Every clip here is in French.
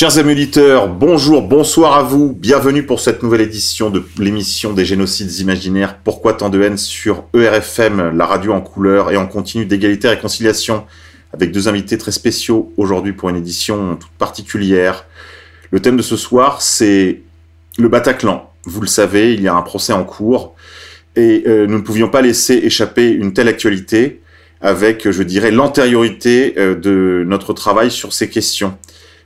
Chers amis auditeurs, bonjour, bonsoir à vous. Bienvenue pour cette nouvelle édition de l'émission des génocides imaginaires. Pourquoi tant de haine sur ERFM, la radio en couleur et en continu d'égalité et réconciliation, avec deux invités très spéciaux aujourd'hui pour une édition toute particulière. Le thème de ce soir, c'est le Bataclan. Vous le savez, il y a un procès en cours et euh, nous ne pouvions pas laisser échapper une telle actualité avec, je dirais, l'antériorité euh, de notre travail sur ces questions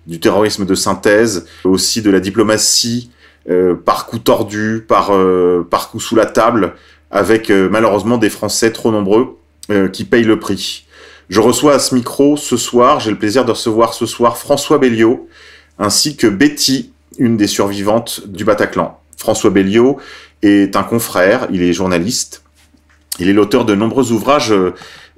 du terrorisme de synthèse, aussi de la diplomatie euh, par coup tordu, par, euh, coup sous la table, avec euh, malheureusement des Français trop nombreux qui payent le prix. Je reçois à ce micro ce soir, j'ai le plaisir de recevoir ce soir François Belliot, ainsi que Betty, une des survivantes du Bataclan. François Belliot est un confrère, il est journaliste, il est l'auteur de nombreux ouvrages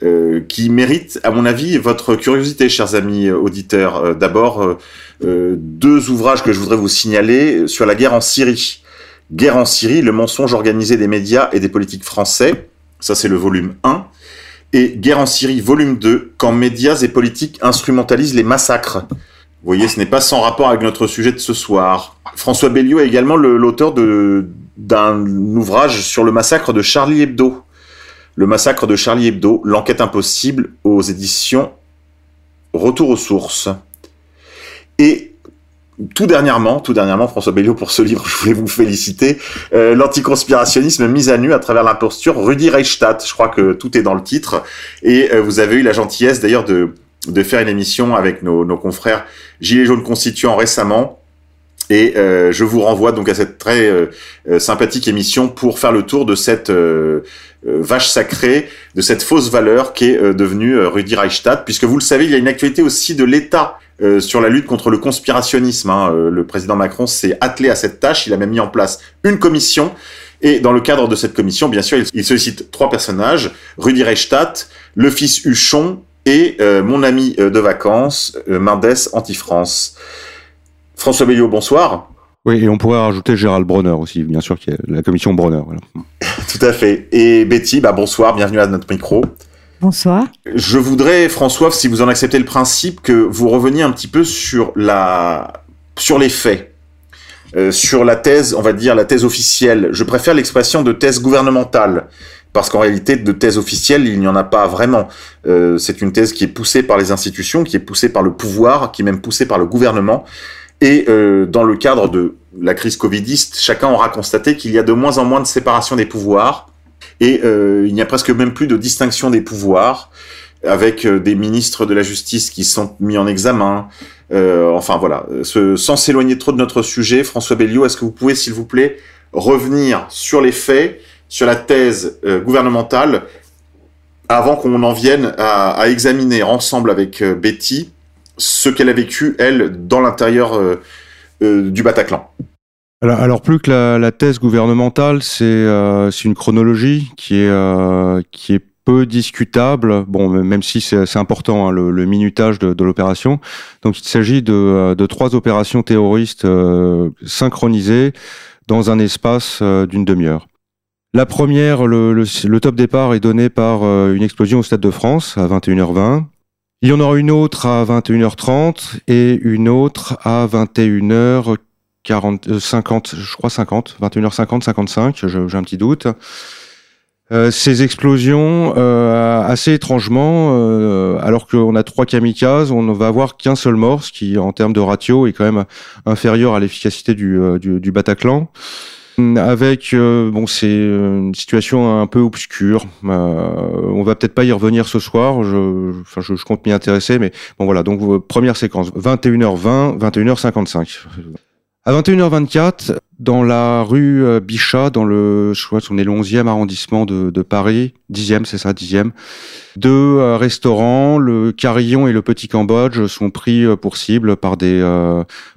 euh, qui méritent, à mon avis, votre curiosité, chers amis euh, auditeurs. Euh, D'abord, deux ouvrages que je voudrais vous signaler sur la guerre en Syrie. Guerre en Syrie, le mensonge organisé des médias et des politiques français. Ça, c'est le volume 1. Et Guerre en Syrie, volume 2, quand médias et politiques instrumentalisent les massacres. Vous voyez, ce n'est pas sans rapport avec notre sujet de ce soir. François Belliot est également le- l'auteur d'un ouvrage sur le massacre de Charlie Hebdo. Le massacre de Charlie Hebdo, l'enquête impossible aux éditions Retour aux sources. Et tout dernièrement, tout dernièrement, François Belliot, pour ce livre, je voulais vous féliciter, euh, l'anticonspirationnisme mis à nu à travers l'imposture Rudi Reichstadt. Je crois que tout est dans le titre. Et euh, vous avez eu la gentillesse d'ailleurs de, faire une émission avec nos, nos confrères Gilets jaunes constituants récemment. Et euh, je vous renvoie donc à cette très euh, euh, sympathique émission pour faire le tour de cette vache sacrée, de cette fausse valeur qui est euh, devenue Rudi Reichstadt, puisque vous le savez, il y a une actualité aussi de l'État sur la lutte contre le conspirationnisme. hein. Le président Macron s'est attelé à cette tâche, il a même mis en place une commission, et dans le cadre de cette commission, bien sûr, il, il sollicite trois personnages, Rudi Reichstadt, le fils Huchon et mon ami de vacances, Mendes Anti-France. François Belliot, bonsoir. Oui, et on pourrait rajouter Gérald Bronner aussi, bien sûr, qui est la commission Bronner. Voilà. Tout à fait. Et Betty, bah bonsoir, bienvenue à notre micro. Bonsoir. Je voudrais, François, si vous en acceptez le principe, que vous reveniez un petit peu sur la, sur les faits, Euh, sur la thèse, on va dire la thèse officielle. Je préfère l'expression de thèse gouvernementale, parce qu'en réalité, de thèse officielle, il n'y en a pas vraiment. Euh, c'est une thèse qui est poussée par les institutions, qui est poussée par le pouvoir, qui est même poussée par le gouvernement. Et euh, dans le cadre de la crise covidiste, chacun aura constaté qu'il y a de moins en moins de séparation des pouvoirs. Et euh, il n'y a presque même plus de distinction des pouvoirs avec euh, des ministres de la justice qui sont mis en examen. Enfin voilà, sans s'éloigner trop de notre sujet, François Belliot, est-ce que vous pouvez, s'il vous plaît, revenir sur les faits, sur la thèse gouvernementale, avant qu'on en vienne à, examiner ensemble avec Betty? Ce qu'elle a vécu, elle, dans l'intérieur euh, euh, du Bataclan. Alors, plus que la, thèse gouvernementale, c'est euh, une chronologie qui est, euh, qui est peu discutable, bon, même si c'est important, hein, le, minutage de, l'opération. Donc il s'agit de, de trois opérations terroristes synchronisées dans un espace d'une demi-heure. La première, le, le, top départ est donné par une explosion au Stade de France à 21h20. Il y en aura une autre à 21h30 et une autre à 21h 40, euh, 50, je crois 50, 21h50, 55, je- j'ai un petit doute. Euh, ces explosions, euh, assez étrangement, alors qu'on a trois kamikazes, on ne va avoir qu'un seul mort, ce qui, en termes de ratio, est quand même inférieur à l'efficacité du Bataclan. Avec, euh, bon, c'est une situation un peu obscure. Euh, on va peut-être pas y revenir ce soir. Je, enfin, je, je compte m'y intéresser, mais bon voilà. Donc euh, première séquence, 21h20, 21h55. À 21h24, dans la rue euh, Bichat, dans le, je crois qu'on est le 11e arrondissement de, Paris, 10e, c'est ça, 10e, deux euh, restaurants, le Carillon et le Petit Cambodge, sont pris euh, pour cible par des,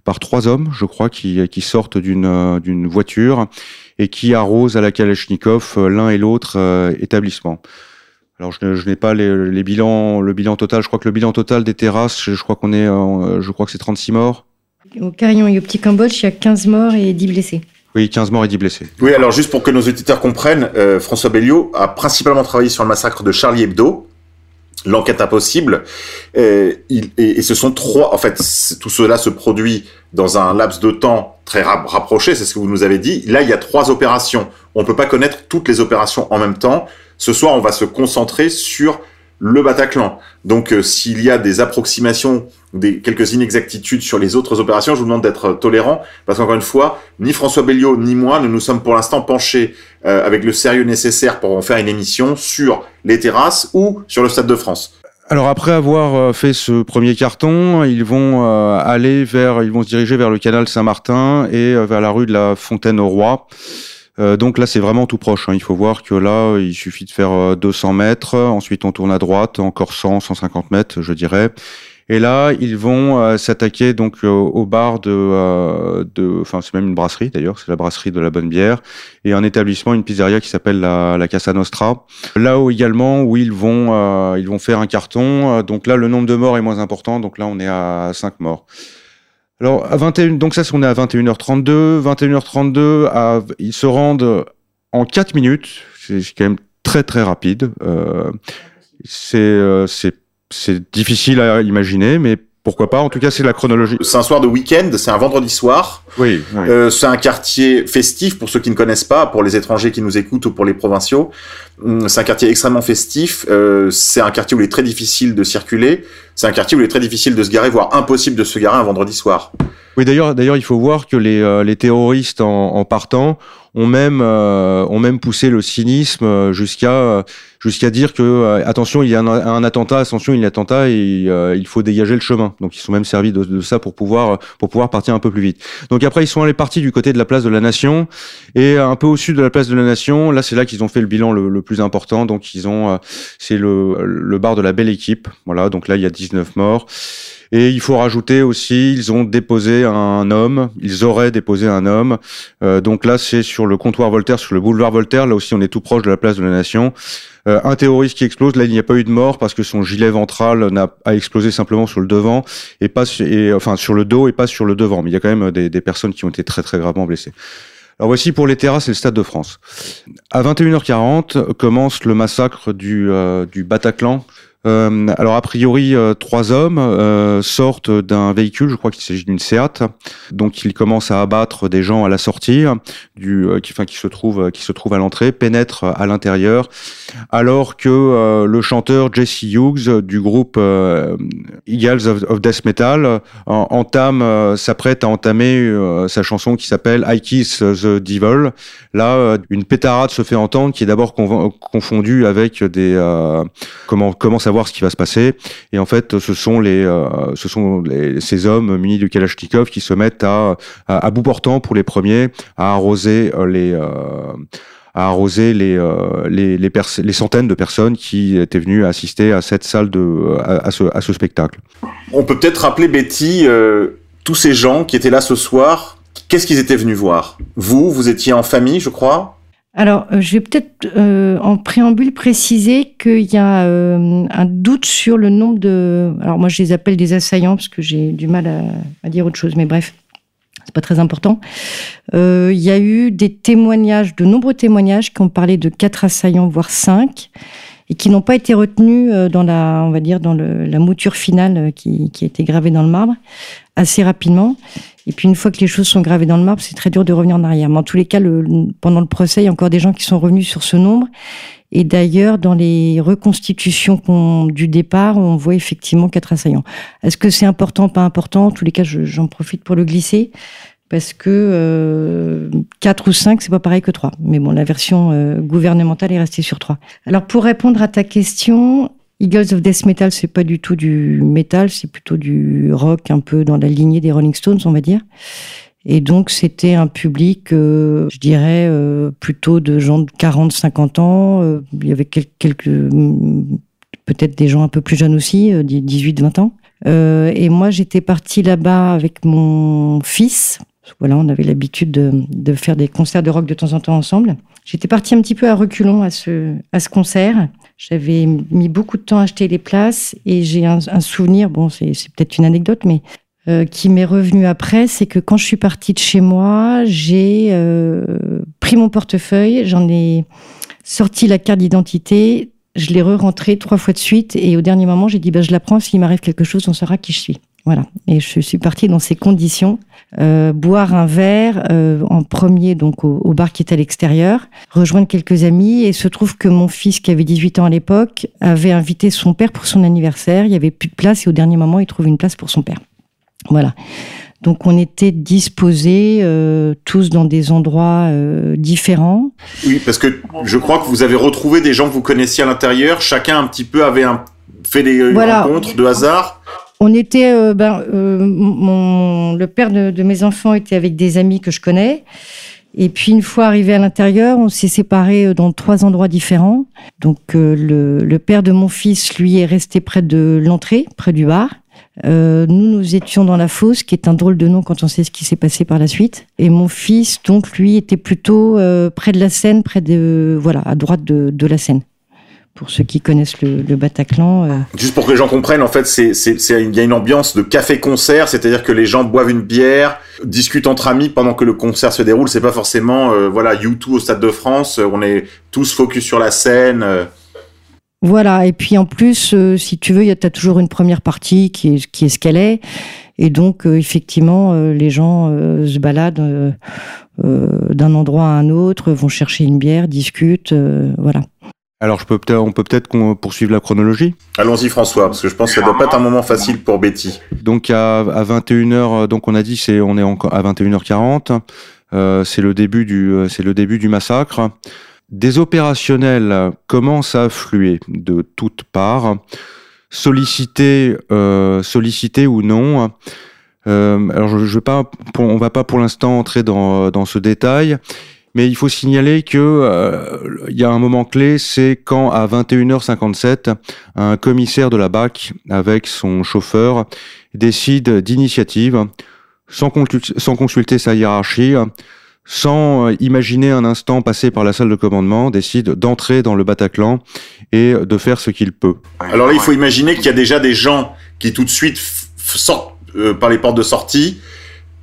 par trois hommes, je crois, qui, sortent d'une, d'une voiture et qui arrosent à la Kalachnikov l'un et l'autre établissement. Alors je, n'ai pas les, les, bilans, le bilan total. Je crois que le bilan total des terrasses, je crois qu'on est, je crois que c'est 36 morts. Au Carillon et au Petit Cambodge, il y a 15 morts et 10 blessés. Oui, 15 morts et 10 blessés. Oui, alors juste pour que nos auditeurs comprennent, euh, François Belliot a principalement travaillé sur le massacre de Charlie Hebdo, l'enquête impossible, euh, il, et, et, ce sont trois, en fait, tout cela se produit dans un laps de temps très rapproché, c'est ce que vous nous avez dit. Là, il y a trois opérations. On ne peut pas connaître toutes les opérations en même temps. Ce soir, on va se concentrer sur le Bataclan. Donc, euh, s'il y a des approximations, des quelques inexactitudes sur les autres opérations, je vous demande d'être tolérant, parce qu'encore une fois, ni François Belliot ni moi ne nous sommes pour l'instant penchés euh, avec le sérieux nécessaire pour en faire une émission sur les terrasses ou sur le Stade de France. Alors après avoir euh, fait ce premier carton, ils vont euh, aller vers, ils vont se diriger vers le canal Saint-Martin et vers la rue de la Fontaine au Roi. Euh, donc là, c'est vraiment tout proche. Hein. Il faut voir que là, il suffit de faire 200 mètres. Ensuite, on tourne à droite, encore 100, 150 mètres, je dirais. Et là, ils vont euh, s'attaquer donc au bar de, euh, enfin c'est même une brasserie d'ailleurs, c'est la brasserie de la Bonne Bière et un établissement, une pizzeria qui s'appelle la, la, Casa Nostra. Là où également où ils vont, euh, ils vont faire un carton. Donc là, le nombre de morts est moins important. Donc là, on est à 5 morts. Alors à 21, donc ça, on est à 21h32. 21h32, à, ils se rendent en 4 minutes. C'est quand même très très rapide. Euh, c'est c'est c'est difficile à imaginer, mais pourquoi pas En tout cas, c'est la chronologie. C'est un soir de week-end, c'est un vendredi soir. Oui. oui. Euh, c'est un quartier festif pour ceux qui ne connaissent pas, pour les étrangers qui nous écoutent ou pour les provinciaux. Hum, c'est un quartier extrêmement festif. Euh, c'est un quartier où il est très difficile de circuler. C'est un quartier où il est très difficile de se garer, voire impossible de se garer un vendredi soir. Oui, d'ailleurs, d'ailleurs, il faut voir que les, euh, les terroristes en, en partant ont même euh, ont même poussé le cynisme euh, jusqu'à euh, jusqu'à dire que attention il y a un, un, attentat attention il y a un attentat et il faut dégager le chemin. Donc ils sont même servis de, de, ça pour pouvoir pour pouvoir partir un peu plus vite. Donc après ils sont allés partis du côté de la place de la Nation et un peu au sud de la place de la Nation. Là c'est là qu'ils ont fait le bilan le, le, plus important. Donc ils ont c'est le le bar de la belle équipe. Voilà donc là il y a 19 morts et il faut rajouter aussi, ils ont déposé un homme, ils auraient déposé un homme. Euh, donc là, c'est sur le comptoir Voltaire, sur le boulevard Voltaire. Là aussi, on est tout proche de la place de la Nation. Euh, un terroriste qui explose. Là, il n'y a pas eu de mort parce que son gilet ventral n'a a explosé simplement sur le devant et pas enfin sur le dos et pas sur le devant. Mais il y a quand même des, des personnes qui ont été très très gravement blessées. Alors voici pour les terrasses et le Stade de France. À 21h40 commence le massacre du, euh, du Bataclan. Euh, alors a priori, euh, trois hommes euh, sortent d'un véhicule, je crois qu'il s'agit d'une Seat. Donc ils commencent à abattre des gens à la sortie, qui, se trouve trouve à l'entrée, pénètrent à l'intérieur, alors que le chanteur Jesse Hughes du groupe Eagles of, of, Death Metal entame, s'apprête à entamer sa chanson qui s'appelle I Kiss the Devil. Là, une pétarade se fait entendre, qui est d'abord confondue avec des comment comment savoir ce qui va se passer. Et en fait, ce sont les, euh, ce sont ces hommes munis de Kalachnikov qui se mettent à, à, bout portant pour les premiers à arroser euh, les euh, à arroser les les les, centaines de personnes qui étaient venues assister à cette salle de à, ce, à ce spectacle. On peut peut-être rappeler Betty tous ces gens qui étaient là ce soir. Qu'est-ce qu'ils étaient venus voir? Vous, vous étiez en famille, je crois? Alors, je vais peut-être euh, en préambule préciser qu'il y a euh, un doute sur le nombre de. Alors, moi, je les appelle des assaillants parce que j'ai du mal à, dire autre chose, mais bref, c'est pas très important. Euh, il y a eu des témoignages, de nombreux témoignages qui ont parlé de quatre assaillants, voire cinq, et qui n'ont pas été retenus euh, dans la, on va dire, dans la mouture finale qui a été gravée dans le marbre assez rapidement. Et puis une fois que les choses sont gravées dans le marbre, c'est très dur de revenir en arrière. Mais en tous les cas, le, pendant le procès, il y a encore des gens qui sont revenus sur ce nombre. Et d'ailleurs, dans les reconstitutions du départ, on voit effectivement quatre assaillants. Est-ce que c'est important, pas important? En tous les cas, j'en profite pour le glisser parce que euh, 4 ou 5, c'est pas pareil que 3. Mais bon, la version euh, gouvernementale est restée sur 3. Alors, pour répondre à ta question, Eagles of Death Metal, c'est pas du tout du metal, c'est plutôt du rock, un peu dans la lignée des Rolling Stones, on va dire. Et donc, c'était un public, euh, je dirais, euh, plutôt de gens de 40, 50 ans. Euh, il y avait quel- quelques, peut-être des gens un peu plus jeunes aussi, euh, 18, 20 ans. Et moi, j'étais partie là-bas avec mon fils. Voilà, on avait l'habitude de, faire des concerts de rock de temps en temps ensemble. J'étais partie un petit peu à reculons à ce concert. J'avais mis beaucoup de temps à acheter les places et j'ai un, souvenir, bon, c'est c'est peut-être une anecdote, mais euh, qui m'est revenu après, c'est que quand je suis partie de chez moi, j'ai euh, pris mon portefeuille, j'en ai sorti la carte d'identité, je l'ai re-rentrée trois fois de suite et au dernier moment, j'ai dit bah, je la prends, s'il m'arrive quelque chose, on saura qui je suis. Voilà. Et je suis partie dans ces conditions, euh, boire un verre euh, en premier donc au, au bar qui est à l'extérieur, rejoindre quelques amis et se trouve que mon fils qui avait 18 ans à l'époque avait invité son père pour son anniversaire. Il y avait plus de place et au dernier moment, il trouve une place pour son père. Voilà. Donc on était disposés euh, tous dans des endroits différents. Oui, parce que je crois que vous avez retrouvé des gens que vous connaissiez à l'intérieur. Chacun un petit peu avait un, fait des Voilà. rencontres de hasard. On était, euh, ben, euh, mon, le père de, de mes enfants était avec des amis que je connais. Et puis une fois arrivé à l'intérieur, on s'est séparés euh, dans trois endroits différents. Donc euh, le, le père de mon fils, lui, est resté près de l'entrée, près du bar. Euh, nous, nous étions dans la fosse, qui est un drôle de nom quand on sait ce qui s'est passé par la suite. Et mon fils, donc, lui, était plutôt près de la Seine, près de, voilà, à droite de, de la Seine. Pour ceux qui connaissent le, le Bataclan. euh, Juste pour que les gens comprennent, en fait, c'est, il y a une ambiance de café-concert, c'est-à-dire que les gens boivent une bière, discutent entre amis pendant que le concert se déroule. C'est pas forcément, euh, voilà, U2 au Stade de France. euh, On est tous focus sur la scène. euh. Voilà, et puis en plus, si tu veux, tu as toujours une première partie qui est, qui est ce qu'elle est. Et donc, euh, effectivement, euh, les gens euh, se baladent d'un endroit à un autre, vont chercher une bière, discutent, voilà. Alors, je peux peut-être, on peut peut-être qu'on poursuive la chronologie. Allons-y, François, parce que je pense que ça doit pas être un moment facile pour Betty. Donc à, à 21h, donc on a dit c'est on est encore à 21h40. Euh, c'est le début du euh, c'est le début du massacre. Des opérationnels commencent à affluer de toutes parts, sollicités euh, sollicités ou non. Euh, alors je, je vais pas pour- on va pas pour l'instant entrer dans dans ce détail. Mais il faut signaler que euh, y a un moment clé, c'est quand à 21h57, un commissaire de la BAC avec son chauffeur décide d'initiative, sans, consul- sans consulter sa hiérarchie, sans euh, imaginer un instant passer par la salle de commandement, décide d'entrer dans le Bataclan et de faire ce qu'il peut. Alors là, il faut imaginer qu'il y a déjà des gens qui tout de suite sortent euh, par les portes de sortie.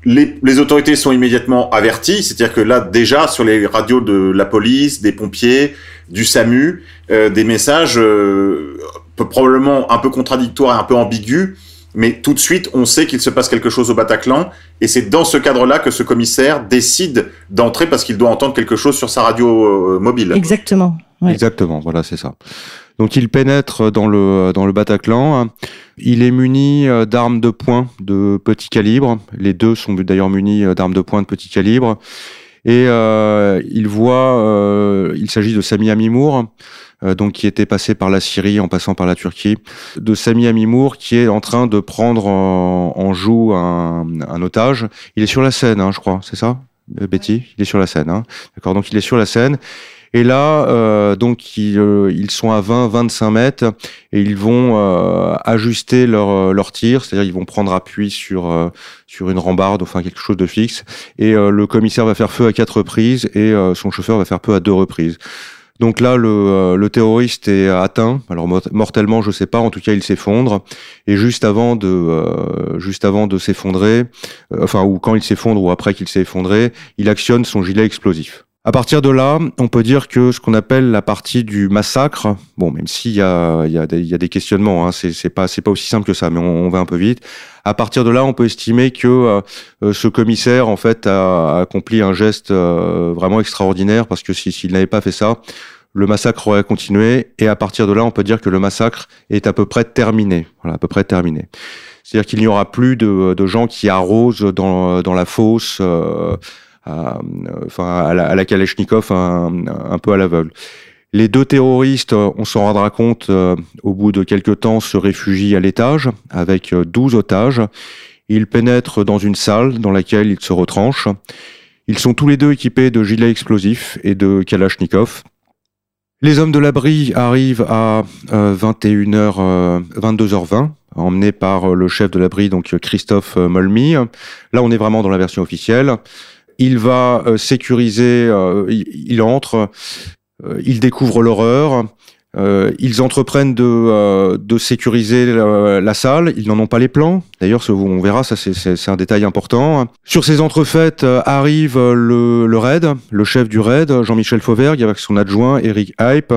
Les, les autorités sont immédiatement averties, c'est-à-dire que là, déjà, sur les radios de la police, des pompiers, du SAMU, euh, des messages euh, probablement un peu contradictoires et un peu ambigus, mais tout de suite, on sait qu'il se passe quelque chose au Bataclan, et c'est dans ce cadre-là que ce commissaire décide d'entrer parce qu'il doit entendre quelque chose sur sa radio euh, mobile. Exactement. Ouais. Exactement, voilà, c'est ça. Donc il pénètre dans le dans le Bataclan. Il est muni euh, d'armes de poing de petit calibre. Les deux sont d'ailleurs munis euh, d'armes de poing de petit calibre. Et euh, il voit, euh, il s'agit de Sami Amimour, euh, donc qui était passé par la Syrie en passant par la Turquie, de Sami Amimour qui est en train de prendre en, en joue un, un otage. Il est sur la scène, hein, je crois, c'est ça, Betty? Il est sur la scène, hein. d'accord. Donc il est sur la scène. Et là, euh, donc ils, euh, ils sont à 20-25 mètres et ils vont euh, ajuster leur euh, leur tir, c'est-à-dire ils vont prendre appui sur euh, sur une rambarde, enfin quelque chose de fixe. Et euh, le commissaire va faire feu à quatre reprises et son chauffeur va faire feu à deux reprises. Donc là, le, le terroriste est atteint. Alors mort- mortellement, je sais pas. En tout cas, il s'effondre. Et juste avant de, euh, juste avant de s'effondrer, euh, enfin ou quand il s'effondre ou après qu'il s'est effondré, il actionne son gilet explosif. À partir de là, on peut dire que ce qu'on appelle la partie du massacre, bon, même s'il y a, y, a y a des questionnements, hein, c'est pas, pas aussi simple que ça, mais on, on va un peu vite. À partir de là, on peut estimer que euh, ce commissaire, en fait, a, a accompli un geste euh, vraiment extraordinaire, parce que si- s'il n'avait pas fait ça, le massacre aurait continué, et à partir de là, on peut dire que le massacre est à peu près terminé, voilà, à peu près terminé. C'est-à-dire qu'il n'y aura plus de, de gens qui arrosent dans, dans la fosse. euh, à, enfin, à la, à la Kalachnikov un, un peu à l'aveugle. Les deux terroristes, euh, on s'en rendra compte, euh, au bout de quelques temps, se réfugient à l'étage avec euh, 12 otages. Ils pénètrent dans une salle dans laquelle ils se retranchent. Ils sont tous les deux équipés de gilets explosifs et de Kalachnikov. Les hommes de l'abri arrivent à 21h, 22h20, emmenés par le chef de l'abri, donc Christophe Molmy. Là, on est vraiment dans la version officielle. Il va sécuriser, il, entre, il découvre l'horreur, euh, ils entreprennent de, euh, de sécuriser la, salle. Ils n'en ont pas les plans. D'ailleurs, on verra, ça c'est un détail important. Sur ces entrefaites euh, arrive le, le RAID, le chef du RAID, Jean-Michel Fauvergue, avec son adjoint Eric Hype,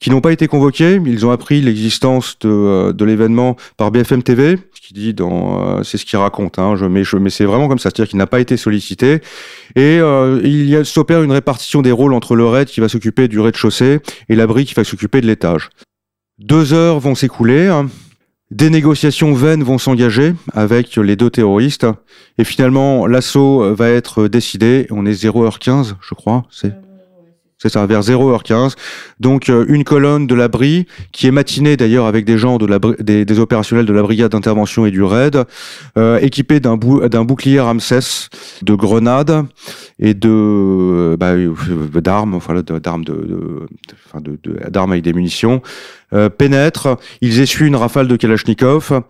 qui n'ont pas été convoqués. Ils ont appris l'existence de, de l'événement par BFM TV, ce qui dit dans, c'est ce qu'il raconte. Hein, je, mais mais c'est vraiment comme ça, c'est-à-dire qu'il n'a pas été sollicité. Et euh, il s'opère une répartition des rôles entre le RAID qui va s'occuper du rez-de-chaussée et l'abri qui va s'occuper de deux heures vont s'écouler. Des négociations vaines vont s'engager avec les deux terroristes. Et finalement, l'assaut va être décidé. On est 0h15, je crois. C'est ça, vers 0h15. Donc euh, une colonne de l'abri, qui est matinée d'ailleurs avec des gens de la, des, des, opérationnels de la brigade d'intervention et du RAID, euh, équipée d'un bouclier Ramsès, de grenades et de bah, euh, d'armes, d'armes de, de, d'armes avec des munitions, euh, pénètrent. Ils essuient une rafale de Kalachnikov.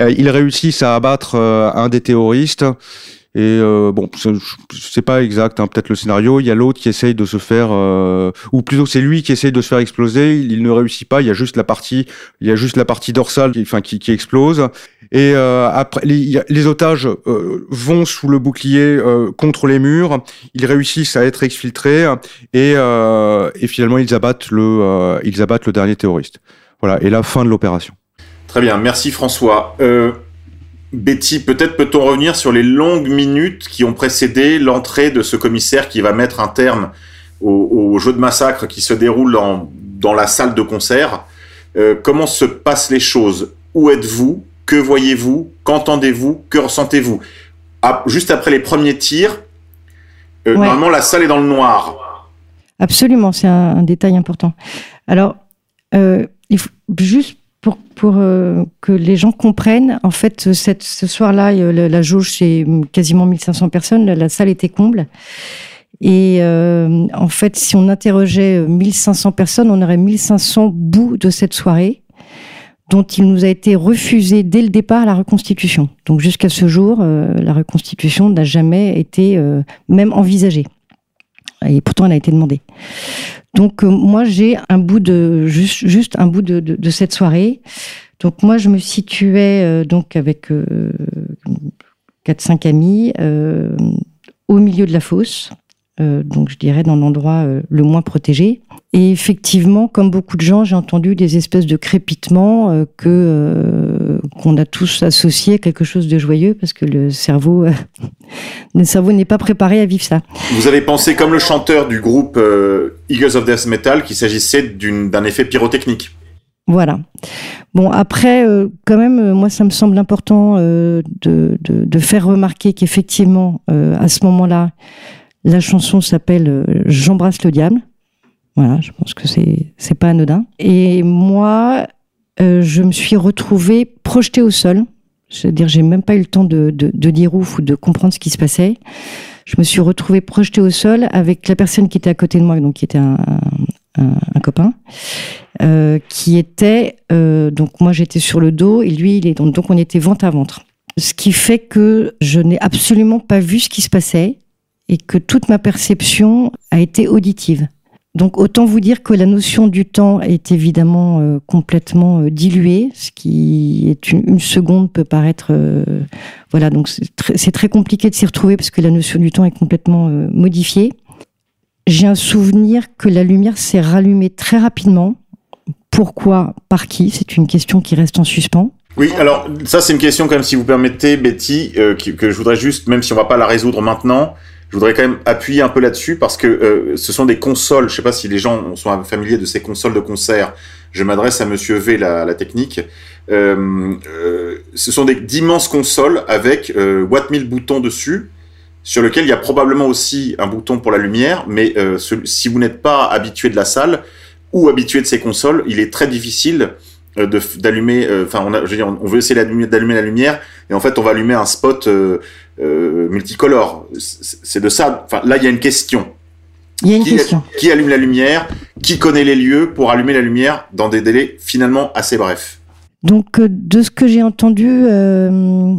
Euh, ils réussissent à abattre un des terroristes. Et euh, bon, c'est pas exact, hein, peut-être le scénario. Il y a l'autre qui essaye de se faire, euh, ou plutôt c'est lui qui essaye de se faire exploser. Il, ne réussit pas. Il y a juste la partie, il y a juste la partie dorsale, qui, enfin qui, qui explose. Et euh, après, les, les otages euh, vont sous le bouclier euh, contre les murs. Ils réussissent à être exfiltrés et, et finalement ils abattent le, ils abattent le dernier terroriste. Voilà. Et la fin de l'opération. Très bien, merci François. Euh, Betty, peut-être peut-on revenir sur les longues minutes qui ont précédé l'entrée de ce commissaire qui va mettre un terme au, jeu de massacre qui se déroule dans, la salle de concert. Euh, comment se passent les choses? Où êtes-vous? Que voyez-vous? Qu'entendez-vous? Que ressentez-vous? Ah, Juste après les premiers tirs, euh, normalement la salle est dans le noir. Absolument, c'est un, détail important. Alors, euh, il faut juste pour, euh, que les gens comprennent, en fait, ce soir-là, la, la, jauge, c'est quasiment 1500 personnes, la, salle était comble. Et euh, en fait, si on interrogeait 1500 personnes, on aurait 1500 bouts de cette soirée dont il nous a été refusé dès le départ la reconstitution. Donc jusqu'à ce jour, euh, la reconstitution n'a jamais été euh, même envisagée. Et pourtant, elle a été demandée. Donc euh, moi j'ai un bout de juste, un bout de, cette soirée. Donc moi je me situais euh, donc avec euh, quatre cinq amis au milieu de la fosse. donc je dirais dans l'endroit le moins protégé. Et effectivement, comme beaucoup de gens, j'ai entendu des espèces de crépitements que qu'on a tous associés à quelque chose de joyeux parce que le cerveau, le cerveau n'est pas préparé à vivre ça. Vous avez pensé comme le chanteur du groupe Eagles of Death Metal qu'il s'agissait d'un effet pyrotechnique. Voilà. Bon, après, euh, quand même, euh, moi, ça me semble important euh, de, de, de, faire remarquer qu'effectivement, à ce moment-là, la chanson s'appelle J'embrasse le diable. Voilà, je pense que c'est c'est pas anodin. Et moi, je me suis retrouvée projetée au sol. C'est-à-dire, j'ai même pas eu le temps de, dire ouf ou de comprendre ce qui se passait je me suis retrouvée projetée au sol avec la personne qui était à côté de moi, donc qui était un copain, euh, qui était euh, donc moi j'étais sur le dos et lui il est donc, donc on était ventre à ventre. Ce qui fait que je n'ai absolument pas vu ce qui se passait et que toute ma perception a été auditive. Donc autant vous dire que la notion du temps est évidemment euh, complètement euh, diluée, ce qui est une, seconde peut paraître euh, voilà donc c'est très, compliqué de s'y retrouver parce que la notion du temps est complètement modifiée. J'ai un souvenir que la lumière s'est rallumée très rapidement. Pourquoi Par qui? C'est une question qui reste en suspens. Oui, alors ça c'est une question quand même si vous permettez Betty que, que je voudrais juste même si on va pas la résoudre maintenant je voudrais quand même appuyer un peu là-dessus parce que euh, ce sont des consoles. Je sais pas si les gens sont familiers de ces consoles de concert. Je m'adresse à Monsieur V, la, la technique. Euh, euh, ce sont d'immenses consoles avec euh, Watt 1000 boutons dessus, sur lequel il y a probablement aussi un bouton pour la lumière. Mais euh, si vous n'êtes pas habitué de la salle ou habitué de ces consoles, il est très difficile euh, d'allumer, enfin, on, je veux dire, on veut essayer d'allumer la lumière, et en fait, on va allumer un spot euh, euh, multicolore. C'est de ça. Enfin, là, il y a une question. Il y a une Qui, question. qui allume la lumière? Qui connaît les lieux pour allumer la lumière dans des délais finalement assez brefs? Donc, euh, de ce que j'ai entendu euh,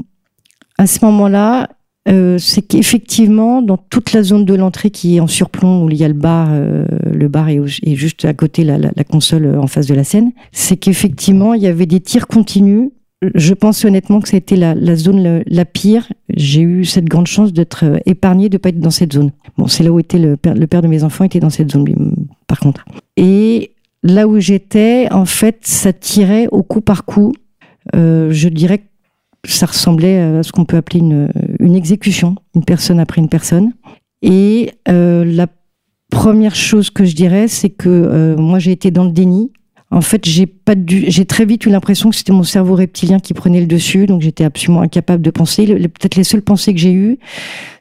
à ce moment-là, euh, c'est qu'effectivement, dans toute la zone de l'entrée qui est en surplomb, où il y a le bar, euh, le bar est juste à côté la, la, la console en face de la scène, c'est qu'effectivement, il y avait des tirs continus. Je pense honnêtement que ça a été la, zone la, pire. J'ai eu cette grande chance d'être euh, épargnée, de pas être dans cette zone. Bon, c'est là où était le père, de mes enfants était dans cette zone, par contre. Et là où j'étais, en fait, ça tirait au coup par coup. Euh, je dirais que ça ressemblait à ce qu'on peut appeler une, exécution, une personne après une personne. Et euh, la première chose que je dirais, c'est que moi j'ai été dans le déni. En fait, j'ai très vite eu l'impression que c'était mon cerveau reptilien qui prenait le dessus, donc j'étais absolument incapable de penser. Peut-être les seules pensées que j'ai eues,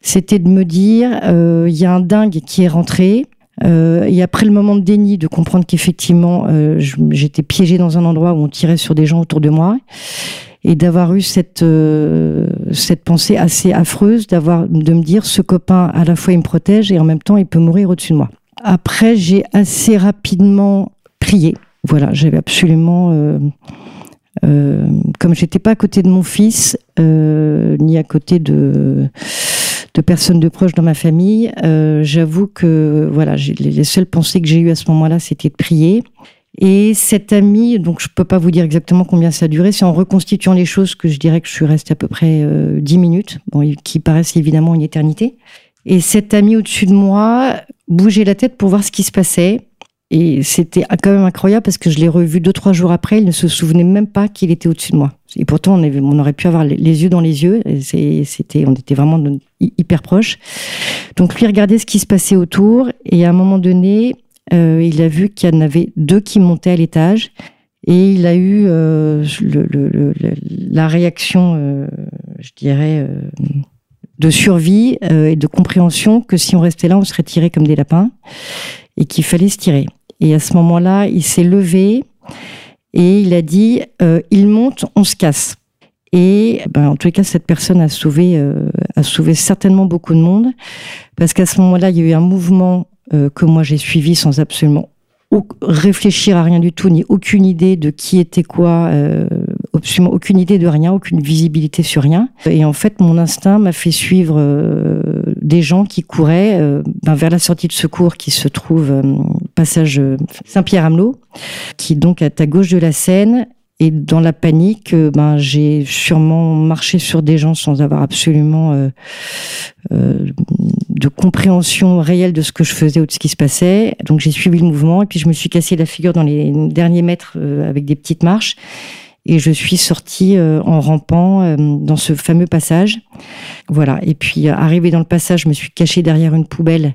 c'était de me dire, euh, il y a un dingue qui est rentré. Euh, et après le moment de déni, de comprendre qu'effectivement, euh, j'étais piégée dans un endroit où on tirait sur des gens autour de moi, et d'avoir eu cette cette pensée assez affreuse, d'avoir de me dire, ce copain, à la fois il me protège et en même temps il peut mourir au-dessus de moi. Après, j'ai assez rapidement prié. Voilà, j'avais absolument, euh, euh, comme j'étais pas à côté de mon fils, euh, ni à côté de de personnes de proches dans ma famille, euh, j'avoue que voilà, les, les seules pensées que j'ai eues à ce moment-là, c'était de prier. Et cet ami, donc je peux pas vous dire exactement combien ça a duré, c'est en reconstituant les choses que je dirais que je suis restée à peu près euh, 10 minutes, bon, qui paraissent évidemment une éternité. Et cet ami au-dessus de moi bougeait la tête pour voir ce qui se passait. Et c'était quand même incroyable parce que je l'ai revu deux, trois jours après, il ne se souvenait même pas qu'il était au-dessus de moi. Et pourtant, on, aurait pu avoir les, yeux dans les yeux. C'était, on était vraiment hyper proches. Donc lui regardait ce qui se passait autour. Et à un moment donné, euh, il a vu qu'il y en avait deux qui montaient à l'étage. Et il a eu euh, la réaction, euh, je dirais, de survie et de compréhension que si on restait là, on serait tiré comme des lapins et qu'il fallait se tirer. Et à ce moment-là, il s'est levé et il a dit euh, il monte, on se casse. Et ben, en tous les cas, cette personne a sauvé, euh, a sauvé certainement beaucoup de monde parce qu'à ce moment-là, il y a eu un mouvement euh, que moi j'ai suivi sans absolument réfléchir à rien du tout, ni aucune idée de qui était quoi, absolument aucune idée de rien, aucune visibilité sur rien. Et en fait, mon instinct m'a fait suivre des gens qui couraient ben, vers la sortie de secours qui se trouve passage euh, Saint-Pierre-Amelot, qui donc est à gauche de la Seine. Et dans la panique, euh, ben, j'ai sûrement marché sur des gens sans avoir absolument euh, de compréhension réelle de ce que je faisais ou de ce qui se passait. Donc j'ai suivi le mouvement et puis je me suis cassé la figure dans les derniers mètres avec des petites marches. Et je suis sortie en rampant dans ce fameux passage. Voilà. Et puis, arrivé dans le passage, je me suis cachée derrière une poubelle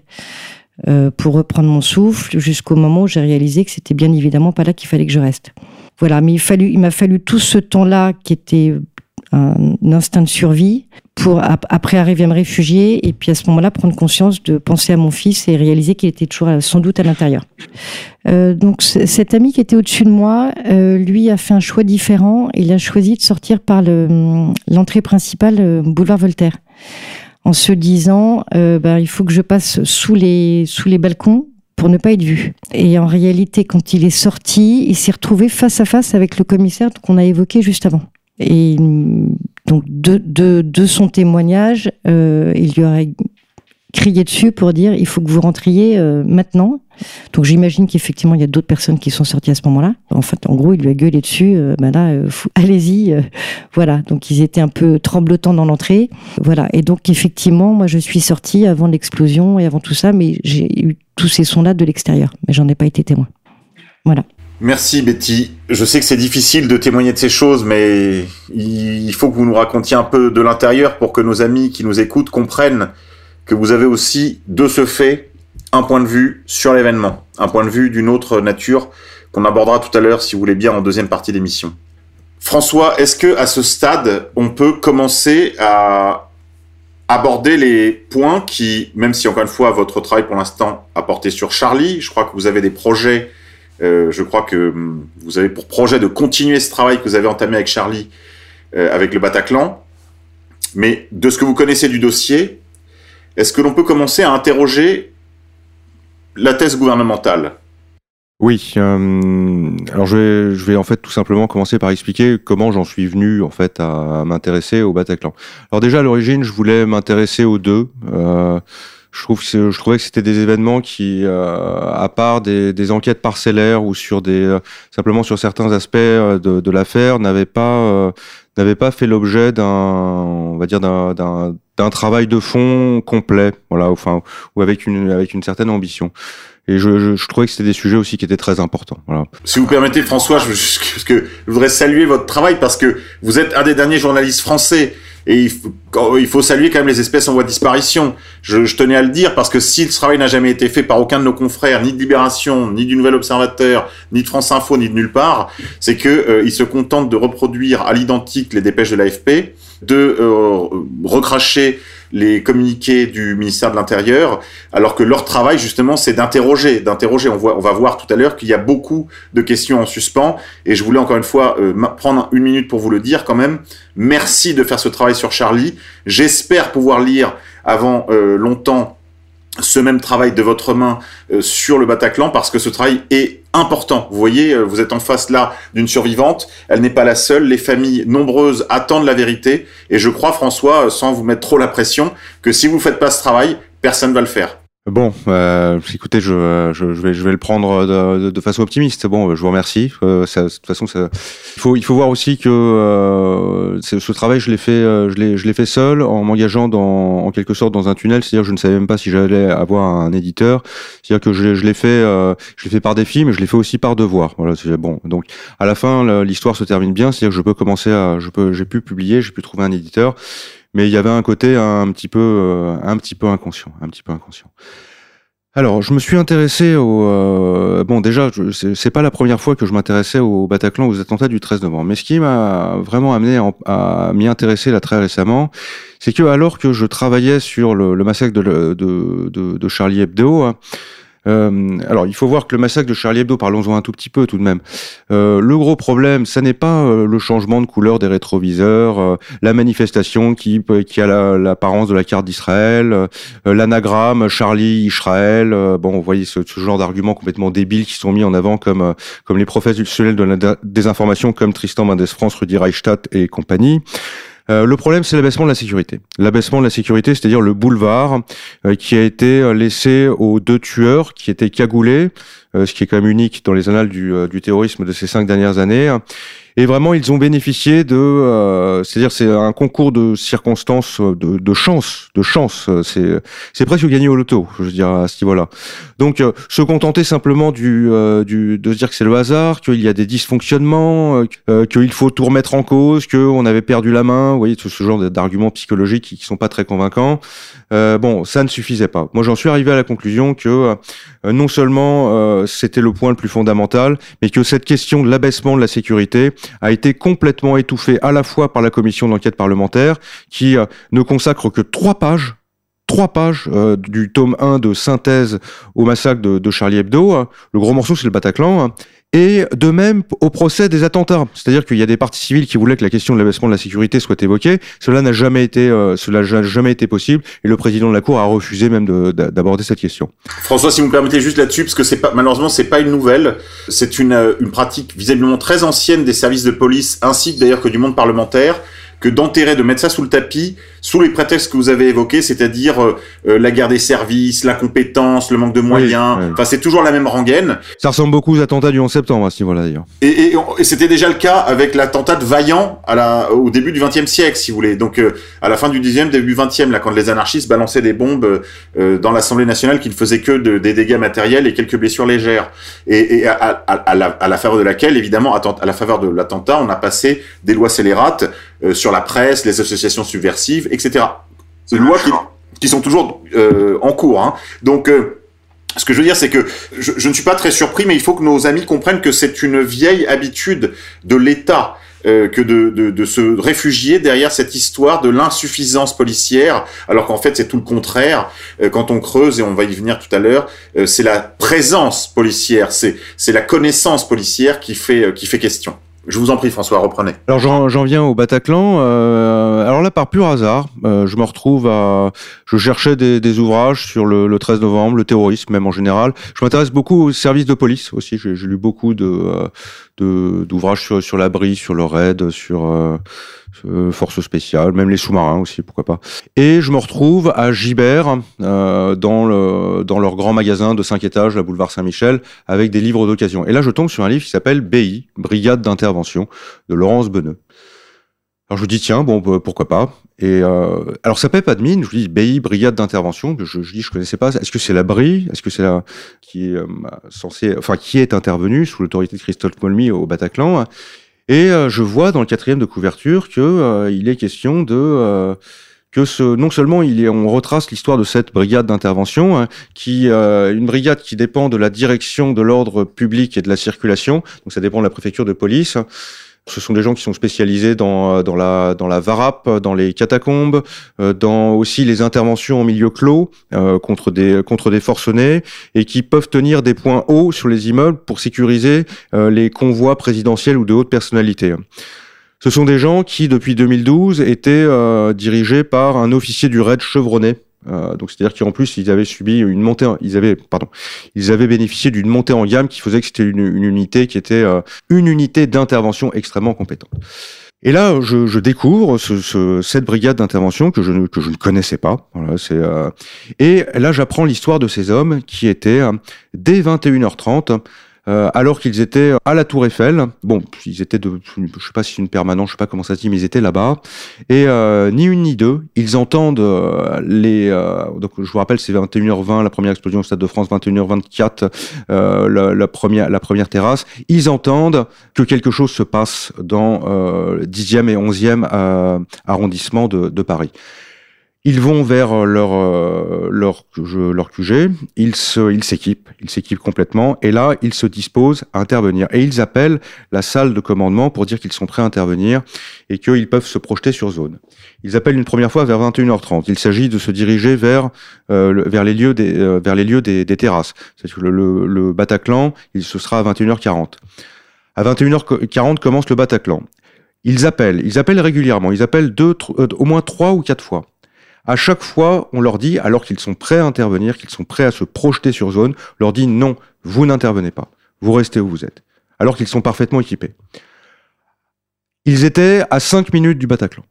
euh, pour reprendre mon souffle jusqu'au moment où j'ai réalisé que c'était bien évidemment pas là qu'il fallait que je reste. Voilà. Mais il, m'a fallu tout ce temps-là qui était un instinct de survie pour ap- après arriver à me réfugier et puis à ce moment-là prendre conscience de penser à mon fils et réaliser qu'il était toujours euh, sans doute à l'intérieur. Euh, donc cet ami qui était au-dessus de moi, lui a fait un choix différent. Il a choisi de sortir par le- l'entrée principale, boulevard Voltaire, en se disant euh, bah, il faut que je passe sous les sous les balcons pour ne pas être vu. Et en réalité, quand il est sorti, il s'est retrouvé face à face avec le commissaire qu'on a évoqué juste avant. Et mm, donc de, de, son témoignage, euh, il lui aurait crié dessus pour dire il faut que vous rentriez euh, maintenant. Donc j'imagine qu'effectivement il y a d'autres personnes qui sont sorties à ce moment-là. En fait, en gros, il lui a gueulé dessus. Euh, ben là, euh, allez-y. voilà. Donc ils étaient un peu tremblotants dans l'entrée. Voilà. Et donc effectivement, moi je suis sortie avant l'explosion et avant tout ça, mais j'ai eu tous ces sons-là de l'extérieur, mais j'en ai pas été témoin. Voilà. Merci Betty. Je sais que c'est difficile de témoigner de ces choses, mais il faut que vous nous racontiez un peu de l'intérieur pour que nos amis qui nous écoutent comprennent que vous avez aussi, de ce fait, un point de vue sur l'événement, un point de vue d'une autre nature qu'on abordera tout à l'heure, si vous voulez bien, en deuxième partie d'émission. François, est-ce que à ce stade, on peut commencer à aborder les points qui, même si encore une fois votre travail pour l'instant a porté sur Charlie, je crois que vous avez des projets Euh, je crois que hum, vous avez pour projet de continuer ce travail que vous avez entamé avec Charlie, euh, avec le Bataclan. Mais de ce que vous connaissez du dossier, est-ce que l'on peut commencer à interroger la thèse gouvernementale? Oui. euh, alors je vais, je vais en fait tout simplement commencer par expliquer comment j'en suis venu en fait à, m'intéresser au Bataclan. Alors déjà à l'origine, je voulais m'intéresser aux deux. Euh, je trouve que je trouvais que c'était des événements qui, euh, à part des, enquêtes parcellaires ou sur des simplement sur certains aspects de, de l'affaire, n'avaient pas n'avaient pas fait l'objet d'un on va dire d'un d'un travail de fond complet, voilà, enfin ou avec une avec une certaine ambition. Et je, je, je trouvais que c'était des sujets aussi qui étaient très importants. Voilà. Si vous permettez, François, je, je- je voudrais saluer votre travail parce que vous êtes un des derniers journalistes français et il faut, saluer quand même les espèces en voie de disparition. Je, je tenais à le dire parce que si le travail n'a jamais été fait par aucun de nos confrères, ni de Libération, ni du Nouvel Observateur, ni de France Info, ni de nulle part, c'est que euh, ils se contentent de reproduire à l'identique les dépêches de l'AFP, de euh, recracher les communiqués du ministère de l'Intérieur, alors que leur travail justement c'est d'interroger, d'interroger. On on va voir tout à l'heure qu'il y a beaucoup de questions en suspens, et je voulais encore une fois euh, prendre une minute pour vous le dire quand même. Merci de faire ce travail sur Charlie. J'espère pouvoir lire avant euh, longtemps ce même travail de votre main euh, sur le Bataclan parce que ce travail est important. Vous voyez, euh, vous êtes en face là d'une survivante, elle n'est pas la seule, les familles nombreuses attendent la vérité et je crois François, euh, sans vous mettre trop la pression, que si vous faites pas ce travail, personne va le faire. Bon, euh, écoutez, je, je, je vais, je vais le prendre de, de- de façon optimiste. Bon, je vous remercie. Euh, ça, de toute façon, ça, il faut, il faut voir aussi que euh, ce, ce travail, je l'ai fait, euh, je l'ai, fait seul, en m'engageant en quelque sorte dans un tunnel. C'est-à-dire, je ne savais même pas si j'allais avoir un éditeur. C'est-à-dire que je, l'ai fait, euh, je fait par défi, mais je l'ai fait aussi par devoir. Voilà, bon. Donc, à la fin, l'histoire se termine bien. C'est-à-dire que je peux commencer je peux, j'ai pu publier, j'ai pu trouver un éditeur. Mais il y avait un côté un petit peu, euh, un petit peu inconscient, un petit peu inconscient. Alors, je me suis intéressé au. euh, bon, déjà, c'est pas la première fois que je m'intéressais au Bataclan, aux attentats du 13 novembre. Mais ce qui m'a vraiment amené à, m'y intéresser là très récemment, c'est que alors que je travaillais sur le, massacre de Charlie Hebdo, hein, euh, alors il faut voir que le massacre de Charlie Hebdo, parlons-en un tout petit peu tout de même. Euh, le gros problème, ça n'est pas euh, le changement de couleur des rétroviseurs, euh, la manifestation qui, peut- qui a la- l'apparence de la carte d'Israël, euh, l'anagramme Charlie Israël. euh, bon, vous voyez ce, ce genre d'arguments complètement débiles qui sont mis en avant comme euh, comme les professionnels de la désinformation comme Tristan Mendes France, Rudy Reichstadt et compagnie. Euh, le problème, c'est l'abaissement de la sécurité. L'abaissement de la sécurité, c'est-à-dire le boulevard euh, qui a été euh, laissé aux deux tueurs qui étaient cagoulés, ce qui est quand même unique dans les annales du, euh, du terrorisme de ces cinq dernières années. Et vraiment, ils ont bénéficié de, euh, c'est-à-dire c'est un concours de circonstances, euh, de, de chance, de chance. euh, C'est c'est presque gagné au loto, je veux dire à ce niveau-là. Donc, euh, se contenter simplement du, euh, du, de se dire que c'est le hasard, qu'il y a des dysfonctionnements, euh, euh, qu'il faut tout remettre en cause, qu'on avait perdu la main, vous voyez, tout ce genre d'arguments psychologiques qui, qui sont pas très convaincants. Euh, bon, ça ne suffisait pas. Moi, j'en suis arrivé à la conclusion que euh, non seulement euh, c'était le point le plus fondamental, mais que cette question de l'abaissement de la sécurité a été complètement étouffée à la fois par la commission d'enquête parlementaire, qui euh, ne consacre que trois pages trois pages euh, du tome 1 de synthèse au massacre de, de Charlie Hebdo. hein. Le gros morceau, c'est le Bataclan. Et de même au procès des attentats. C'est-à-dire qu'il y a des partis civils qui voulaient que la question de l'abaissement de la sécurité soit évoquée. Cela n'a jamais été, euh, cela n'a jamais été possible. Et le président de la Cour a refusé même de- de- d'aborder cette question. François, si vous me permettez juste là-dessus, parce que c'est pas malheureusement c'est pas une nouvelle, c'est une euh, une pratique visiblement très ancienne des services de police, ainsi d'ailleurs que du monde parlementaire, que d'enterrer, de mettre ça sous le tapis, sous les prétextes que vous avez évoqués, c'est-à-dire euh, euh, la guerre des services, l'incompétence, le manque de moyens. oui. Enfin, c'est toujours la même rengaine. Ça ressemble beaucoup aux attentats du 11 septembre à ce niveau-là d'ailleurs. Et, et, et c'était déjà le cas avec l'attentat de Vaillant à la, au début du XXe siècle, si vous voulez. Donc euh, à la fin du XIXe, début XXe, là, quand les anarchistes balançaient des bombes euh, dans l'Assemblée nationale qui ne faisaient que de- des dégâts matériels et quelques blessures légères. Et, et à, à, à la, à la faveur de laquelle, évidemment, à la faveur de l'attentat, on a passé des lois scélérates euh, sur la presse, les associations subversives, etc. Des lois qui, sont toujours euh, en cours. Hein. Donc euh, ce que je veux dire, c'est que je, ne suis pas très surpris, mais il faut que nos amis comprennent que c'est une vieille habitude de l'État euh, que de, se réfugier derrière cette histoire de l'insuffisance policière, alors qu'en fait c'est tout le contraire. Quand on creuse, et on va y venir tout à l'heure, c'est la présence policière, c'est la connaissance policière qui fait question. Je vous en prie, François, reprenez. Alors j'en viens au Bataclan. Euh, alors là, par pur hasard, euh, je me retrouve à... Je cherchais des, ouvrages sur le, le, 13 novembre, le terrorisme même en général. Je m'intéresse beaucoup aux services de police aussi. J'ai lu beaucoup de d'ouvrages sur, sur l'abri, sur le raid, sur euh, euh, forces spéciales, même les sous-marins aussi, pourquoi pas. Et je me retrouve à Gibert, euh, dans, le, dans leur grand magasin de 5 étages, la boulevard Saint-Michel, avec des livres d'occasion. Et là, je tombe sur un livre qui s'appelle BI, Brigade d'intervention, de Laurence Beneux. Alors je dis tiens bon bah, pourquoi pas et euh, alors ça paie pas de mine je dis BI brigade d'intervention je, je dis je connaissais pas est-ce que c'est la BRI est-ce que c'est la qui est euh, censé enfin qui est intervenu sous l'autorité de Christophe Molmy au Bataclan? Et euh, je vois dans le quatrième de couverture que euh, il est question de euh, que ce, non seulement il est, on retrace l'histoire de cette brigade d'intervention, hein, qui une brigade qui dépend de la direction de l'ordre public et de la circulation, donc ça dépend de la préfecture de police, ce sont des gens qui sont spécialisés dans, dans, la, dans la VARAP, dans les catacombes, euh, dans aussi les interventions en milieu clos euh, contre, des, contre des forcenés et qui peuvent tenir des points hauts sur les immeubles pour sécuriser euh, les convois présidentiels ou de hautes personnalités. Ce sont des gens qui, depuis 2012, étaient dirigés par un officier du raid chevronné, euh, donc c'est-à-dire qu'en plus ils avaient subi une montée, en, ils avaient pardon, ils avaient bénéficié d'une montée en gamme qui faisait que c'était une, une, unité qui était euh, une unité d'intervention extrêmement compétente. Et là, je, je découvre ce, ce, cette brigade d'intervention que je, ne, que je ne connaissais pas. Voilà, c'est euh... et là, j'apprends l'histoire de ces hommes qui étaient dès 21h30 euh, alors qu'ils étaient à la Tour Eiffel. Bon, ils étaient de, je sais pas si c'est une permanence, je sais pas comment ça se dit, mais ils étaient là-bas. Et euh, ni une ni deux, ils entendent euh, les. Euh, donc je vous rappelle, c'est 21h20 la première explosion au Stade de France, 21h24 euh, la, la, première la première terrasse. Ils entendent que quelque chose se passe dans le 10e et 11e arrondissement de, de Paris. Ils vont vers leur euh, leur leur QG, ils se ils s'équipent, ils s'équipent complètement et là ils se disposent à intervenir et ils appellent la salle de commandement pour dire qu'ils sont prêts à intervenir et qu'ils peuvent se projeter sur zone. Ils appellent une première fois vers 21h30. Il s'agit de se diriger vers euh, vers les lieux des euh, vers les lieux des, des terrasses. C'est le, le, le Bataclan, il se sera à 21h40. À 21h40 commence le Bataclan. Ils appellent, ils appellent régulièrement, ils appellent au moins trois ou quatre fois. À chaque fois, on leur dit, alors qu'ils sont prêts à intervenir, qu'ils sont prêts à se projeter sur zone, on leur dit non, vous n'intervenez pas, vous restez où vous êtes, alors qu'ils sont parfaitement équipés. Ils étaient à 5 minutes du Bataclan.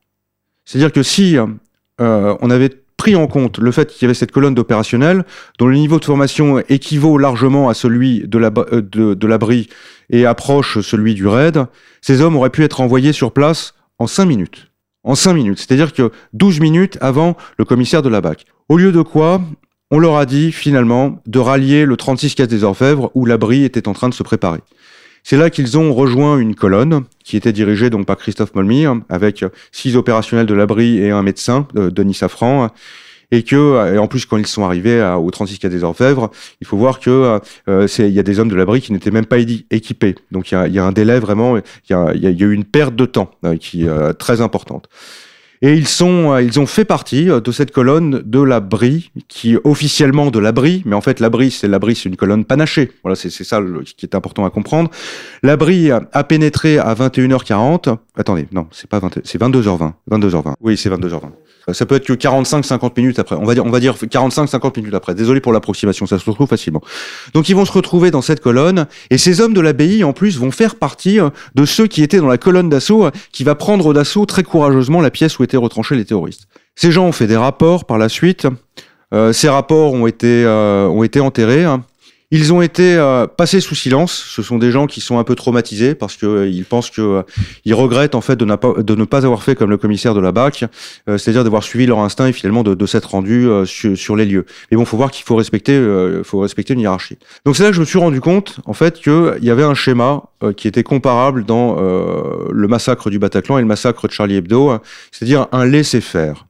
C'est-à-dire que si euh, on avait pris en compte le fait qu'il y avait cette colonne d'opérationnel dont le niveau de formation équivaut largement à celui de euh, l'abri et approche celui du raid, ces hommes auraient pu être envoyés sur place en 5 minutes en 5 minutes, c'est-à-dire que 12 minutes avant le commissaire de la BAC. Au lieu de quoi, on leur a dit finalement de rallier le 36 Casse des Orfèvres où l'abri était en train de se préparer. C'est là qu'ils ont rejoint une colonne qui était dirigée donc par Christophe Molmy, avec six opérationnels de l'abri et un médecin, euh, Denis Safran, et que et en plus quand ils sont arrivés au 36 quai des Orfèvres, il faut voir que euh, c'est il y a des hommes de l'abri qui n'étaient même pas équipés. Donc il y a, y a un délai vraiment, il y a, il y a eu une perte de temps euh, qui euh, très importante. Et ils sont, euh, ils ont fait partie euh, de cette colonne de l'abri, qui officiellement de l'abri, mais en fait l'abri, c'est l'abri, c'est une colonne panachée. Voilà, c'est ça le, qui est important à comprendre. L'abri a pénétré à 21h40. Attendez, non, c'est pas 20, c'est 22h20. 22h20. Oui, c'est 22h20. Ça peut être que 45-50 minutes après. On va dire, on va dire 45-50 minutes après. Désolé pour l'approximation, ça se retrouve facilement. Donc ils vont se retrouver dans cette colonne, et ces hommes de l'abbaye, en plus, vont faire partie euh, de ceux qui étaient dans la colonne d'assaut, qui va prendre d'assaut très courageusement la pièce où étaient retranchés les terroristes. Ces gens ont fait des rapports par la suite. Euh, ces rapports ont été, euh, ont été enterrés. Ils ont été euh, passés sous silence. Ce sont des gens qui sont un peu traumatisés parce que euh, ils pensent que euh, ils regrettent en fait de, pas, de, ne pas avoir fait comme le commissaire de la BAC, c'est-à-dire d'avoir suivi leur instinct et finalement de, de s'être rendu sur, sur, les lieux. Mais bon, faut voir qu'il faut respecter, faut respecter une hiérarchie. Donc c'est là que je me suis rendu compte en fait qu'il y avait un schéma qui était comparable dans le massacre du Bataclan et le massacre de Charlie Hebdo, c'est-à-dire un laisser faire.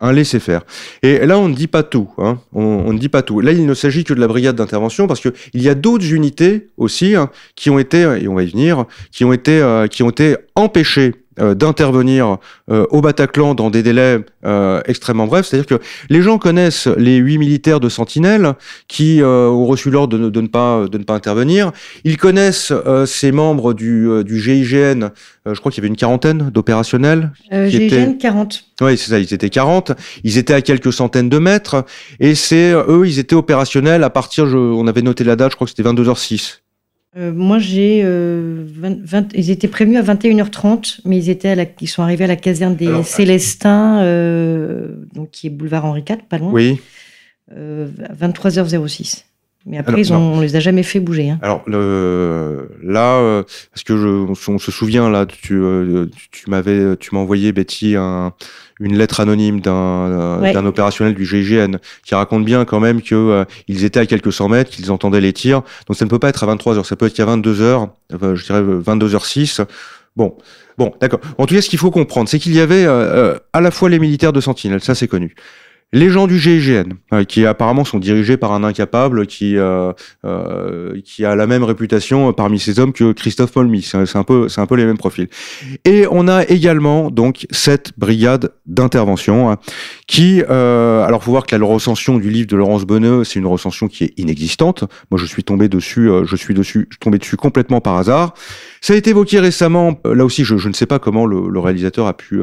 Un laisser-faire. Et là, on ne dit pas tout. Hein. On, ne dit pas tout. Là, il ne s'agit que de la brigade d'intervention parce que il y a d'autres unités aussi hein, qui ont été, et on va y venir, qui ont été, euh, qui ont été empêchées d'intervenir euh, au Bataclan dans des délais euh, extrêmement brefs. C'est-à-dire que les gens connaissent les huit militaires de Sentinelle qui ont reçu l'ordre de, de, ne pas de ne pas intervenir. Ils connaissent ces membres du, du GIGN. je crois qu'il y avait une quarantaine d'opérationnels. GIGN étaient... 40. Oui, c'est ça. Ils étaient 40. Ils étaient à quelques centaines de mètres. Et c'est eux, ils étaient opérationnels à partir. Je, on avait noté la date. Je crois que c'était 22h06. Euh, moi, j'ai euh, 20, ils étaient prévenus à 21h30, mais ils étaient à la, ils sont arrivés à la caserne des Alors, Célestins, euh, donc qui est boulevard Henri IV, pas loin. Oui. Euh, 23h06. Mais après, Alors, ils ont, on les a jamais fait bouger. Hein. Alors le, là, euh, parce que je, on, se souvient là, tu, euh, tu, tu m'avais, tu m'as envoyé Betty un, une lettre anonyme d'un ouais. opérationnel du GIGN qui raconte bien quand même que euh, ils étaient à quelques cent mètres, qu'ils entendaient les tirs. Donc ça ne peut pas être à 23 heures, ça peut être qu'à 22 heures, enfin, je dirais 22 h 06. Bon, bon, d'accord. En tout cas, ce qu'il faut comprendre, c'est qu'il y avait euh, à la fois les militaires de Sentinelle, ça c'est connu. Les gens du GIGN, euh, qui apparemment sont dirigés par un incapable qui euh, euh, qui a la même réputation parmi ces hommes que Christophe Molmy. C'est un peu c'est un peu les mêmes profils. Et on a également donc cette brigade d'intervention hein, qui euh, alors faut voir que la recension du livre de Laurence Bonneux, c'est une recension qui est inexistante. Moi je suis tombé dessus, euh, je suis dessus, je suis tombé dessus complètement par hasard. Ça a été évoqué récemment. Là aussi, je, je ne sais pas comment le, le réalisateur a pu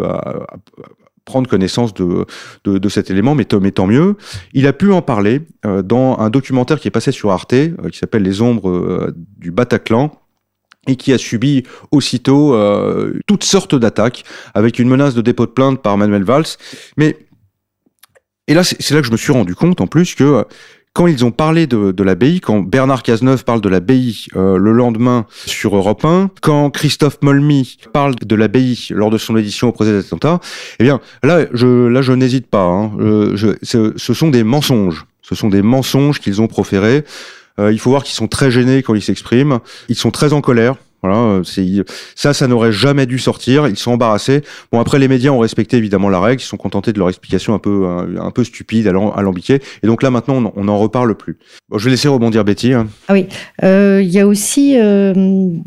prendre connaissance de, de, cet élément, mais, mais tant mieux. Il a pu en parler euh, dans un documentaire qui est passé sur Arte, euh, qui s'appelle Les ombres euh, du Bataclan, et qui a subi aussitôt toutes sortes d'attaques, avec une menace de dépôt de plainte par Manuel Valls. Mais et là, c'est là que je me suis rendu compte en plus que quand ils ont parlé de, de l'abbaye, quand Bernard Cazeneuve parle de l'abbaye euh, le lendemain sur Europe 1, quand Christophe Molmy parle de l'abbaye lors de son édition au procès des eh bien là, je, là, je n'hésite pas. Hein. Je, je, ce, ce sont des mensonges. Ce sont des mensonges qu'ils ont proférés. Euh, il faut voir qu'ils sont très gênés quand ils s'expriment. Ils sont très en colère. Voilà, c'est ça, ça n'aurait jamais dû sortir. Ils sont embarrassés. Bon, après, les médias ont respecté évidemment la règle. Ils sont contentés de leur explication un peu, un, un peu stupide, alambiquée. Et donc là, maintenant, on n'en reparle plus. Je vais laisser rebondir Betty. Hein. Ah oui, euh, il y a aussi euh,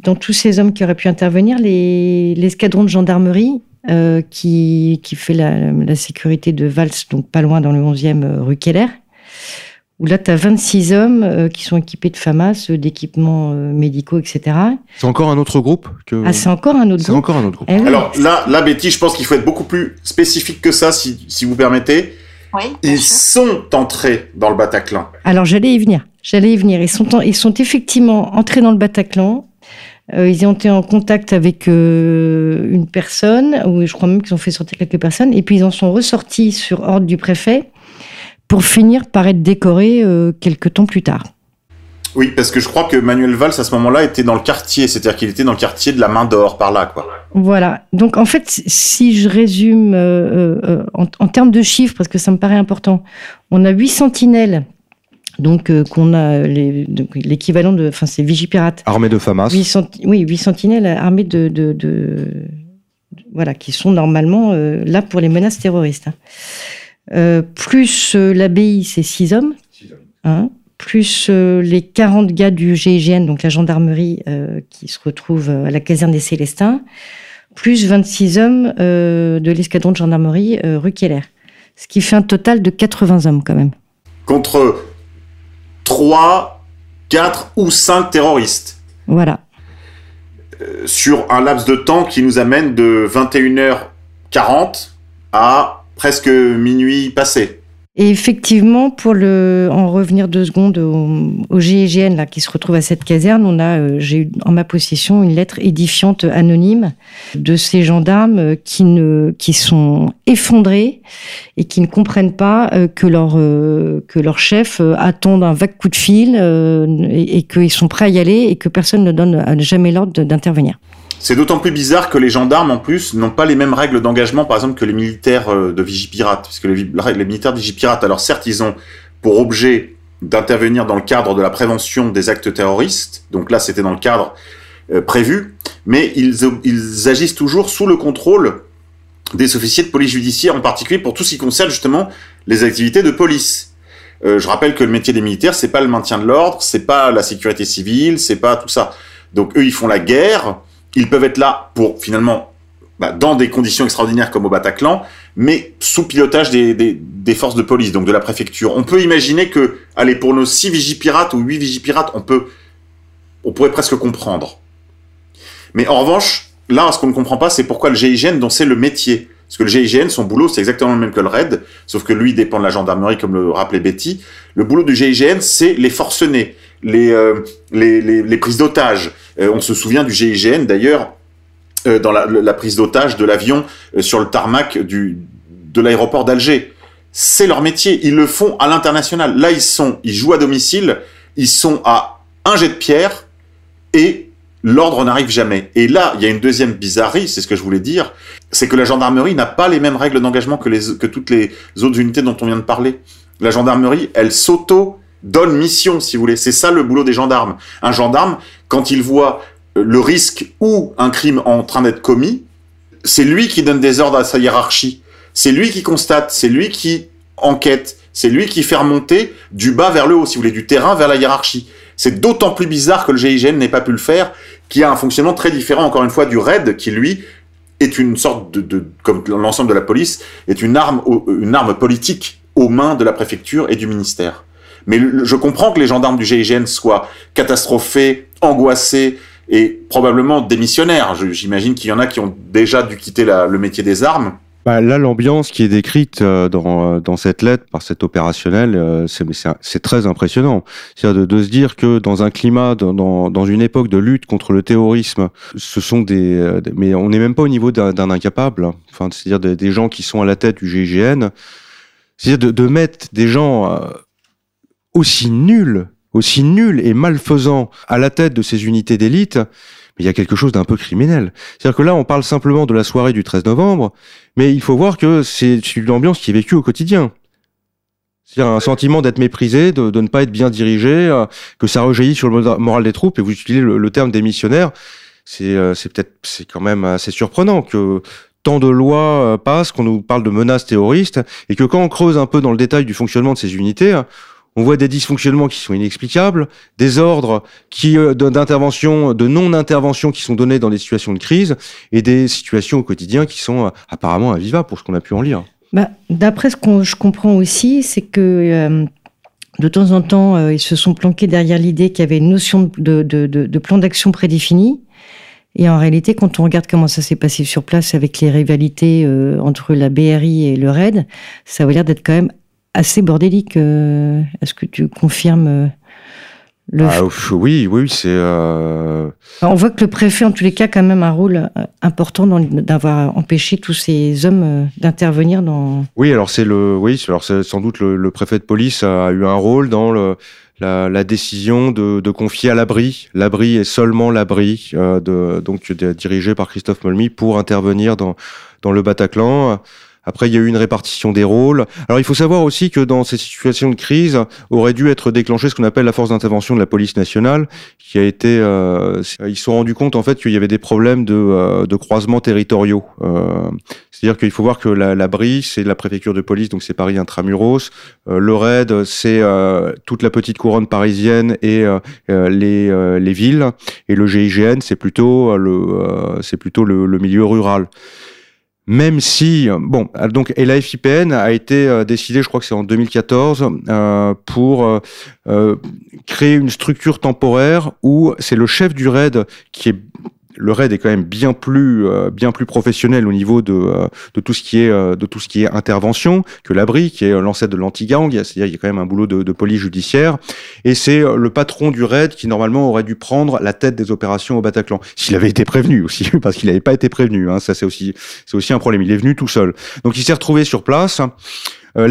dans tous ces hommes qui auraient pu intervenir l'escadron de gendarmerie euh, qui, qui fait la, la, sécurité de Vals, donc pas loin dans le 11e euh, rue Keller où là, tu as 26 hommes euh, qui sont équipés de FAMAS, euh, d'équipements euh, médicaux, etc. C'est encore un autre groupe que... Ah, c'est encore un autre groupe encore un autre groupe. Eh oui. Alors là, là, Betty, je pense qu'il faut être beaucoup plus spécifique que ça, si, si vous permettez. Oui, Ils sûr. sont entrés dans le Bataclan. Alors, j'allais y venir. J'allais y venir. Ils sont, en, ils sont effectivement entrés dans le Bataclan. Euh, ils ont été en contact avec euh, une personne, ou je crois même qu'ils ont fait sortir quelques personnes, et puis ils en sont ressortis sur ordre du préfet pour finir par être décoré euh, quelques temps plus tard. Oui, parce que je crois que Manuel Valls, à ce moment-là, était dans le quartier, c'est-à-dire qu'il était dans le quartier de la main d'or, par là, quoi. Voilà. Donc, en fait, si je résume euh, euh, en, en, termes de chiffres, parce que ça me paraît important, on a huit sentinelles. Donc, euh, qu'on a l'équivalent de. Enfin, c'est Vigipirate. Armée de FAMAS. 8 centi oui, huit sentinelles armées de, de, de, de, Voilà, qui sont normalement là pour les menaces terroristes. Hein. Euh, plus euh, l'abbaye, c'est 6 hommes. Hein, plus euh, les 40 gars du GIGN, donc la gendarmerie, euh, qui se retrouvent à la caserne des Célestins. Plus 26 hommes de l'escadron de gendarmerie rue Keller. Ce qui fait un total de 80 hommes quand même. Contre 3, 4 ou 5 terroristes. Voilà. sur un laps de temps qui nous amène de 21h40 à presque minuit passé. Et effectivement, pour le, en revenir deux secondes au, GIGN là, qui se retrouve à cette caserne, on a, euh, j'ai eu en ma possession une lettre édifiante anonyme de ces gendarmes euh, qui ne, qui sont effondrés et qui ne comprennent pas euh, que leur, que leur chef attendent un vague coup de fil et qu'ils sont prêts à y aller et que personne ne donne jamais l'ordre d'intervenir. C'est d'autant plus bizarre que les gendarmes, en plus, n'ont pas les mêmes règles d'engagement, par exemple, que les militaires euh, de Vigipirate. Puisque les, les militaires de Vigipirate, alors certes, ils ont pour objet d'intervenir dans le cadre de la prévention des actes terroristes. Donc là, c'était dans le cadre euh, prévu. Mais ils, agissent toujours sous le contrôle des officiers de police judiciaire, en particulier pour tout ce qui concerne justement les activités de police. Euh, je rappelle que le métier des militaires, c'est pas le maintien de l'ordre, c'est pas la sécurité civile, c'est pas tout ça. Donc eux, ils font la guerre. Ils peuvent être là pour finalement, bah, dans des conditions extraordinaires comme au Bataclan, mais sous pilotage des, forces de police, donc de la préfecture. On peut imaginer que, allez, pour nos six vigipirates ou huit vigipirates, on peut, on pourrait presque comprendre. Mais en revanche, là, ce qu'on ne comprend pas, c'est pourquoi le GIGN, dont c'est le métier. Parce que le GIGN, son boulot, c'est exactement le même que le RAID, sauf que lui dépend de la gendarmerie, comme le rappelait Betty. Le boulot du GIGN, c'est les forcenés, les, euh, les, prises d'otages. Euh, on se souvient du GIGN, d'ailleurs, euh, dans la, prise d'otage de l'avion sur le tarmac du, de l'aéroport d'Alger. C'est leur métier, ils le font à l'international. Là, ils sont, ils jouent à domicile, ils sont à un jet de pierre et l'ordre n'arrive jamais. Et là, il y a une deuxième bizarrerie, c'est ce que je voulais dire, c'est que la gendarmerie n'a pas les mêmes règles d'engagement que, que toutes les autres unités dont on vient de parler. La gendarmerie, elle s'auto donne mission, si vous voulez. C'est ça le boulot des gendarmes. Un gendarme, quand il voit le risque ou un crime en train d'être commis, c'est lui qui donne des ordres à sa hiérarchie. C'est lui qui constate, c'est lui qui enquête, c'est lui qui fait remonter du bas vers le haut, si vous voulez, du terrain vers la hiérarchie. C'est d'autant plus bizarre que le GIGN n'ait pas pu le faire, qui a un fonctionnement très différent, encore une fois, du RAID, qui lui est une sorte de, de comme l'ensemble de la police, est une arme, une arme politique aux mains de la préfecture et du ministère. Mais je comprends que les gendarmes du GIGN soient catastrophés, angoissés, et probablement démissionnaires. J'imagine qu'il y en a qui ont déjà dû quitter le métier des armes. Bah, là, l'ambiance qui est décrite euh, dans, dans cette lettre par cet opérationnel, euh, c'est très impressionnant. C'est-à-dire de, se dire que dans un climat, dans, dans une époque de lutte contre le terrorisme, ce sont des... Euh, mais on n'est même pas au niveau d'un incapable. Hein. Enfin, c'est-à-dire des, gens qui sont à la tête du GIGN. C'est-à-dire de, mettre des gens aussi nuls aussi nul et malfaisant à la tête de ces unités d'élite, mais il y a quelque chose d'un peu criminel. C'est-à-dire que là, on parle simplement de la soirée du 13 novembre, mais il faut voir que c'est une ambiance qui est vécue au quotidien. C'est-à-dire un sentiment d'être méprisé, de, ne pas être bien dirigé, euh, que ça rejaillit sur le moral des troupes, et vous utilisez le, le terme des missionnaires, c'est euh, peut-être, c'est quand même assez surprenant que tant de lois euh, passent, qu'on nous parle de menaces terroristes, et que quand on creuse un peu dans le détail du fonctionnement de ces unités, on voit des dysfonctionnements qui sont inexplicables, des ordres qui euh, d'intervention, de non-intervention qui sont donnés dans des situations de crise, et des situations au quotidien qui sont euh, apparemment invivables pour ce qu'on a pu en lire. Bah, D'après ce que je comprends aussi, c'est que euh, de temps en temps, euh, ils se sont planqués derrière l'idée qu'il y avait une notion de, plan d'action prédéfini. Et en réalité, quand on regarde comment ça s'est passé sur place avec les rivalités euh, entre la BRI et le RAID, ça a l'air d'être quand même assez bordélique. Euh, Est-ce que tu confirmes euh, le ah, Oui, oui, c'est. Euh... On voit que le préfet, en tous les cas, a quand même un rôle euh, important d'avoir empêché tous ces hommes euh, d'intervenir dans. Oui, alors c'est le, oui, alors c'est sans doute le, le, préfet de police a eu un rôle dans le. La, la décision de, de, confier à l'abri, l'abri est seulement l'abri, euh, de, donc dirigé par Christophe Molmy pour intervenir dans, dans le Bataclan. Après, il y a eu une répartition des rôles. Alors, il faut savoir aussi que dans ces situations de crise, aurait dû être déclenché ce qu'on appelle la force d'intervention de la police nationale, qui a été. Euh, ils se sont rendus compte en fait qu'il y avait des problèmes de, euh, de croisements territoriaux. Euh, C'est-à-dire qu'il faut voir que la, la BRI, c'est la préfecture de police, donc c'est Paris intramuros. Euh, le RAID, c'est euh, toute la petite couronne parisienne et euh, les, les villes. Et le GIGN, c'est plutôt le, c'est plutôt le, le milieu rural même si bon donc et la FIPN a été euh, décidée je crois que c'est en 2014 euh, pour euh, créer une structure temporaire où c'est le chef du RAID qui est le RAID est quand même bien plus euh, bien plus professionnel au niveau de, euh, de tout ce qui est euh, de tout ce qui est intervention que l'abri qui est l'ancêtre de l'anti-gang. C'est-à-dire il y a quand même un boulot de, de police judiciaire. Et c'est le patron du RAID qui normalement aurait dû prendre la tête des opérations au Bataclan. S'il avait été prévenu aussi parce qu'il n'avait pas été prévenu hein, ça c'est aussi c'est aussi un problème. Il est venu tout seul. Donc il s'est retrouvé sur place Euh,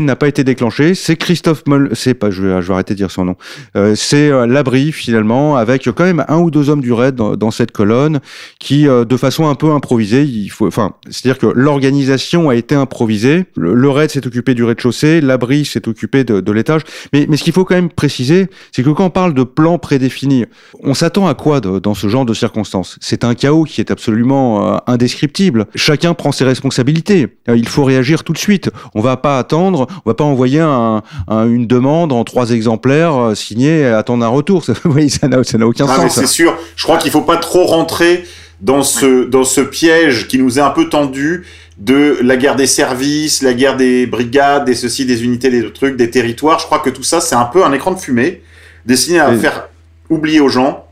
n'a pas été déclenchée. C'est Christophe Moll, c'est pas, je vais, arrêter de dire son nom. Euh, c'est euh, l'abri finalement, avec quand même un ou deux hommes du raid dans, dans cette colonne, qui euh, de façon un peu improvisée, il faut, enfin, c'est-à-dire que l'organisation a été improvisée. Le, raid s'est occupé du rez-de-chaussée, l'abri s'est occupé de, de l'étage. Mais, mais ce qu'il faut quand même préciser, c'est que quand on parle de plan prédéfini, on s'attend à quoi de- dans ce genre de circonstances? C'est un chaos qui est absolument euh, indescriptible. Chacun prend ses responsabilités. Il faut réagir tout de suite. On va pas attendre, on va pas envoyer un, un- une demande en trois exemplaires euh, signée et attendre un retour. Ça, voyez, ça n'a aucun Ah, sens. c'est sûr. Je crois qu'il faut pas trop rentrer dans ce, dans ce piège qui nous est un peu tendu de la guerre des services, la guerre des brigades, des ceci, des unités, des trucs, des territoires. Je crois que tout ça, c'est un peu un écran de fumée destiné à Oui. faire oublier aux gens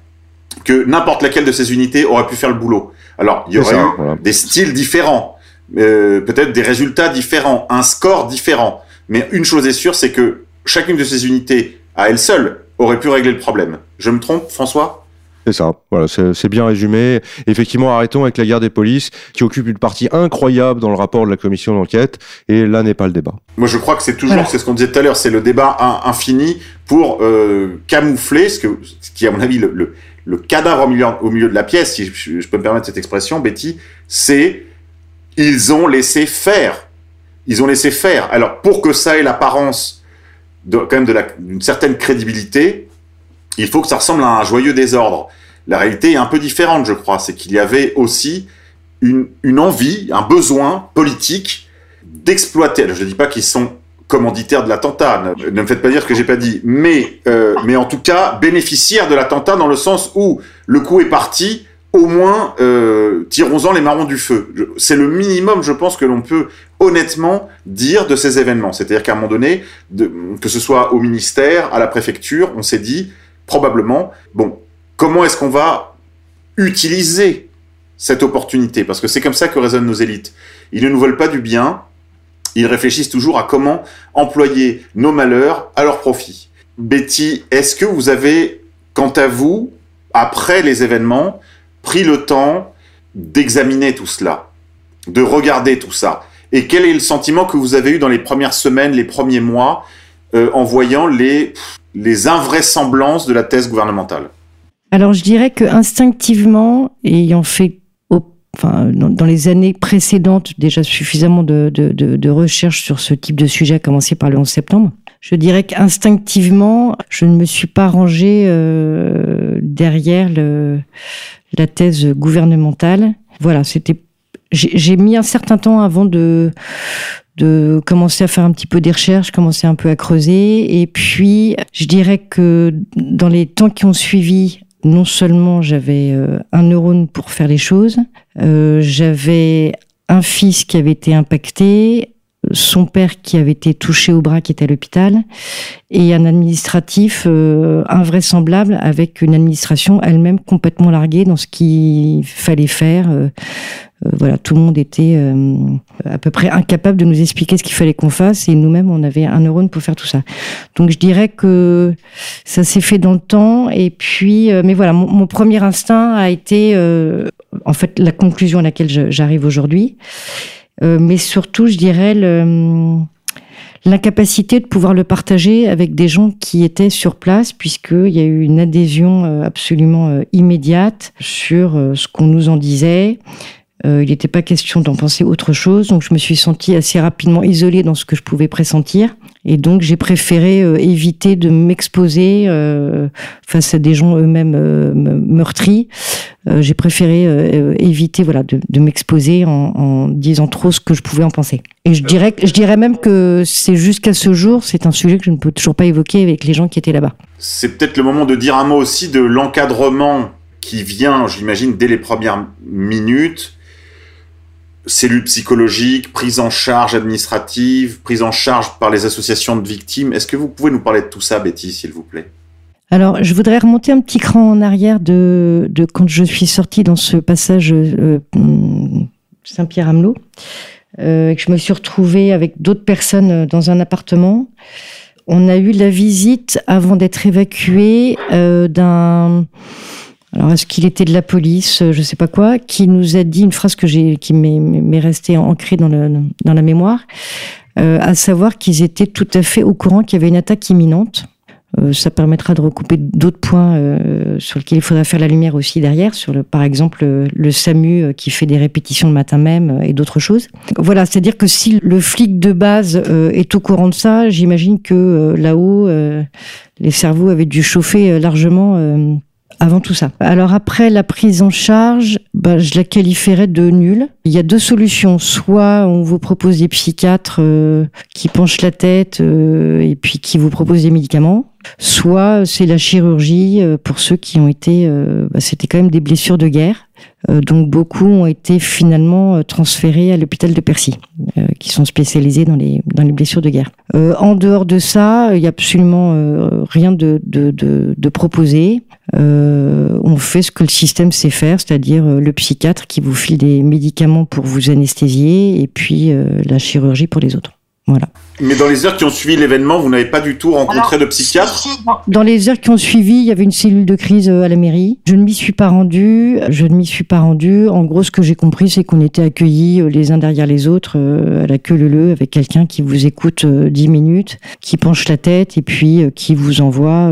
que n'importe laquelle de ces unités aurait pu faire le boulot. Alors, il y aurait ça, eu voilà. des styles différents, euh, peut-être des résultats différents, un score différent. Mais une chose est sûre, c'est que chacune de ces unités, à elle seule, aurait pu régler le problème. Je me trompe, François? C'est ça, voilà, c'est bien résumé. Effectivement, arrêtons avec la guerre des polices, qui occupe une partie incroyable dans le rapport de la commission d'enquête, et là n'est pas le débat. Moi, je crois que c'est toujours, Voilà. c'est ce qu'on disait tout à l'heure, c'est le débat in- infini pour euh, camoufler ce, que, ce qui est, à mon avis, le, le, le cadavre au milieu, au milieu de la pièce, si je, je peux me permettre cette expression, Betty, c'est ils ont laissé faire. Ils ont laissé faire. Alors, pour que ça ait l'apparence quand même d'une certaine crédibilité, il faut que ça ressemble à un joyeux désordre. La réalité est un peu différente, je crois. C'est qu'il y avait aussi une, envie, un besoin politique d'exploiter. Je ne dis pas qu'ils sont commanditaires de l'attentat, ne, ne me faites pas dire ce que j'ai pas dit, mais, euh, mais en tout cas bénéficiaires de l'attentat dans le sens où le coup est parti, au moins euh, tirons-en les marrons du feu. C'est le minimum, je pense, que l'on peut honnêtement dire de ces événements. C'est-à-dire qu'à un moment donné, que ce soit au ministère, à la préfecture, on s'est dit probablement, bon, comment est-ce qu'on va utiliser cette opportunité? Parce que c'est comme ça que raisonnent nos élites. Ils ne nous veulent pas du bien, ils réfléchissent toujours à comment employer nos malheurs à leur profit. Betty, est-ce que vous avez, quant à vous, après les événements, pris le temps d'examiner tout cela, de regarder tout ça. Et quel est le sentiment que vous avez eu dans les premières semaines, les premiers mois, euh, en voyant les, les invraisemblances de la thèse gouvernementale? Alors je dirais que instinctivement, ayant fait enfin, dans les années précédentes déjà suffisamment de, de, de, de recherches sur ce type de sujet, à commencer par le 11 septembre, je dirais qu'instinctivement, je ne me suis pas rangée euh, derrière le, la thèse gouvernementale. Voilà, c'était. J'ai mis un certain temps avant de de commencer à faire un petit peu des recherches, commencer un peu à creuser. Et puis, je dirais que dans les temps qui ont suivi, non seulement j'avais euh, un neurone pour faire les choses, euh, j'avais un fils qui avait été impacté, son père qui avait été touché au bras, qui était à l'hôpital, et un administratif euh, invraisemblable avec une administration elle-même complètement larguée dans ce qu'il fallait faire. Euh, euh, voilà, tout le monde était euh, à peu près incapable de nous expliquer ce qu'il fallait qu'on fasse, et nous-mêmes, on avait un neurone pour faire tout ça. Donc, je dirais que ça s'est fait dans le temps, et puis, euh, mais voilà, mon, mon premier instinct a été, euh, en fait, la conclusion à laquelle j'arrive aujourd'hui. Euh, mais surtout, je dirais l'incapacité de pouvoir le partager avec des gens qui étaient sur place, puisqu'il y a eu une adhésion euh, absolument euh, immédiate sur ce qu'on nous en disait. Euh, il n'était pas question d'en penser autre chose, donc je me suis sentie assez rapidement isolée dans ce que je pouvais pressentir. Et donc j'ai préféré euh, éviter de m'exposer euh, face à des gens eux-mêmes euh, me- meurtris. J'ai préféré éviter voilà de, m'exposer en, en disant trop ce que je pouvais en penser. Et je dirais je dirais même que c'est jusqu'à ce jour c'est un sujet que je ne peux toujours pas évoquer avec les gens qui étaient là-bas. C'est peut-être le moment de dire un mot aussi de l'encadrement qui vient, j'imagine, dès les premières minutes. Cellules psychologiques, prise en charge administrative, prise en charge par les associations de victimes. Est-ce que vous pouvez nous parler de tout ça, Betty, s'il vous plaît? Alors, je voudrais remonter un petit cran en arrière de, quand je suis sortie dans ce passage euh, hum, Saint-Pierre-Amelot, euh, et que je me suis retrouvée avec d'autres personnes euh, dans un appartement. On a eu la visite, avant d'être évacuée, d'un... Alors, est-ce qu'il était de la police, euh, je sais pas quoi, qui nous a dit une phrase que j'ai, qui m'est, restée ancrée dans, le, dans la mémoire. euh, à savoir qu'ils étaient tout à fait au courant qu'il y avait une attaque imminente. Euh, ça permettra de recouper d'autres points euh, sur lesquels il faudra faire la lumière aussi derrière, sur le, par exemple le, le SAMU euh, qui fait des répétitions le matin même euh, et d'autres choses. Voilà, c'est-à-dire que si le flic de base euh, est au courant de ça, j'imagine que euh, là-haut, euh, les cerveaux avaient dû chauffer euh, largement euh, avant tout ça. Alors après la prise en charge, bah, je la qualifierais de nulle. Il y a deux solutions. Soit on vous propose des psychiatres euh, qui penchent la tête euh, et puis qui vous proposent des médicaments. Soit c'est la chirurgie euh, pour ceux qui ont été, euh, bah, c'était quand même des blessures de guerre. Euh, donc beaucoup ont été finalement transférés à l'hôpital de Percy, qui sont spécialisés dans les dans les blessures de guerre. En dehors de ça, il y a absolument rien de de, de, proposé. On fait ce que le système sait faire, c'est-à-dire le psychiatre qui vous file des médicaments pour vous anesthésier et puis la chirurgie pour les autres. Voilà. Mais dans les heures qui ont suivi l'événement, vous n'avez pas du tout rencontré de psychiatre dans- les heures qui ont suivi, il y avait une cellule de crise euh, à la mairie. Je ne m'y suis pas rendue. Je ne m'y suis pas rendue. En gros, ce que j'ai compris, c'est qu'on était accueillis euh, les uns derrière les autres euh, à la queue leu avec quelqu'un qui vous écoute 10 minutes, qui penche la tête et puis qui vous envoie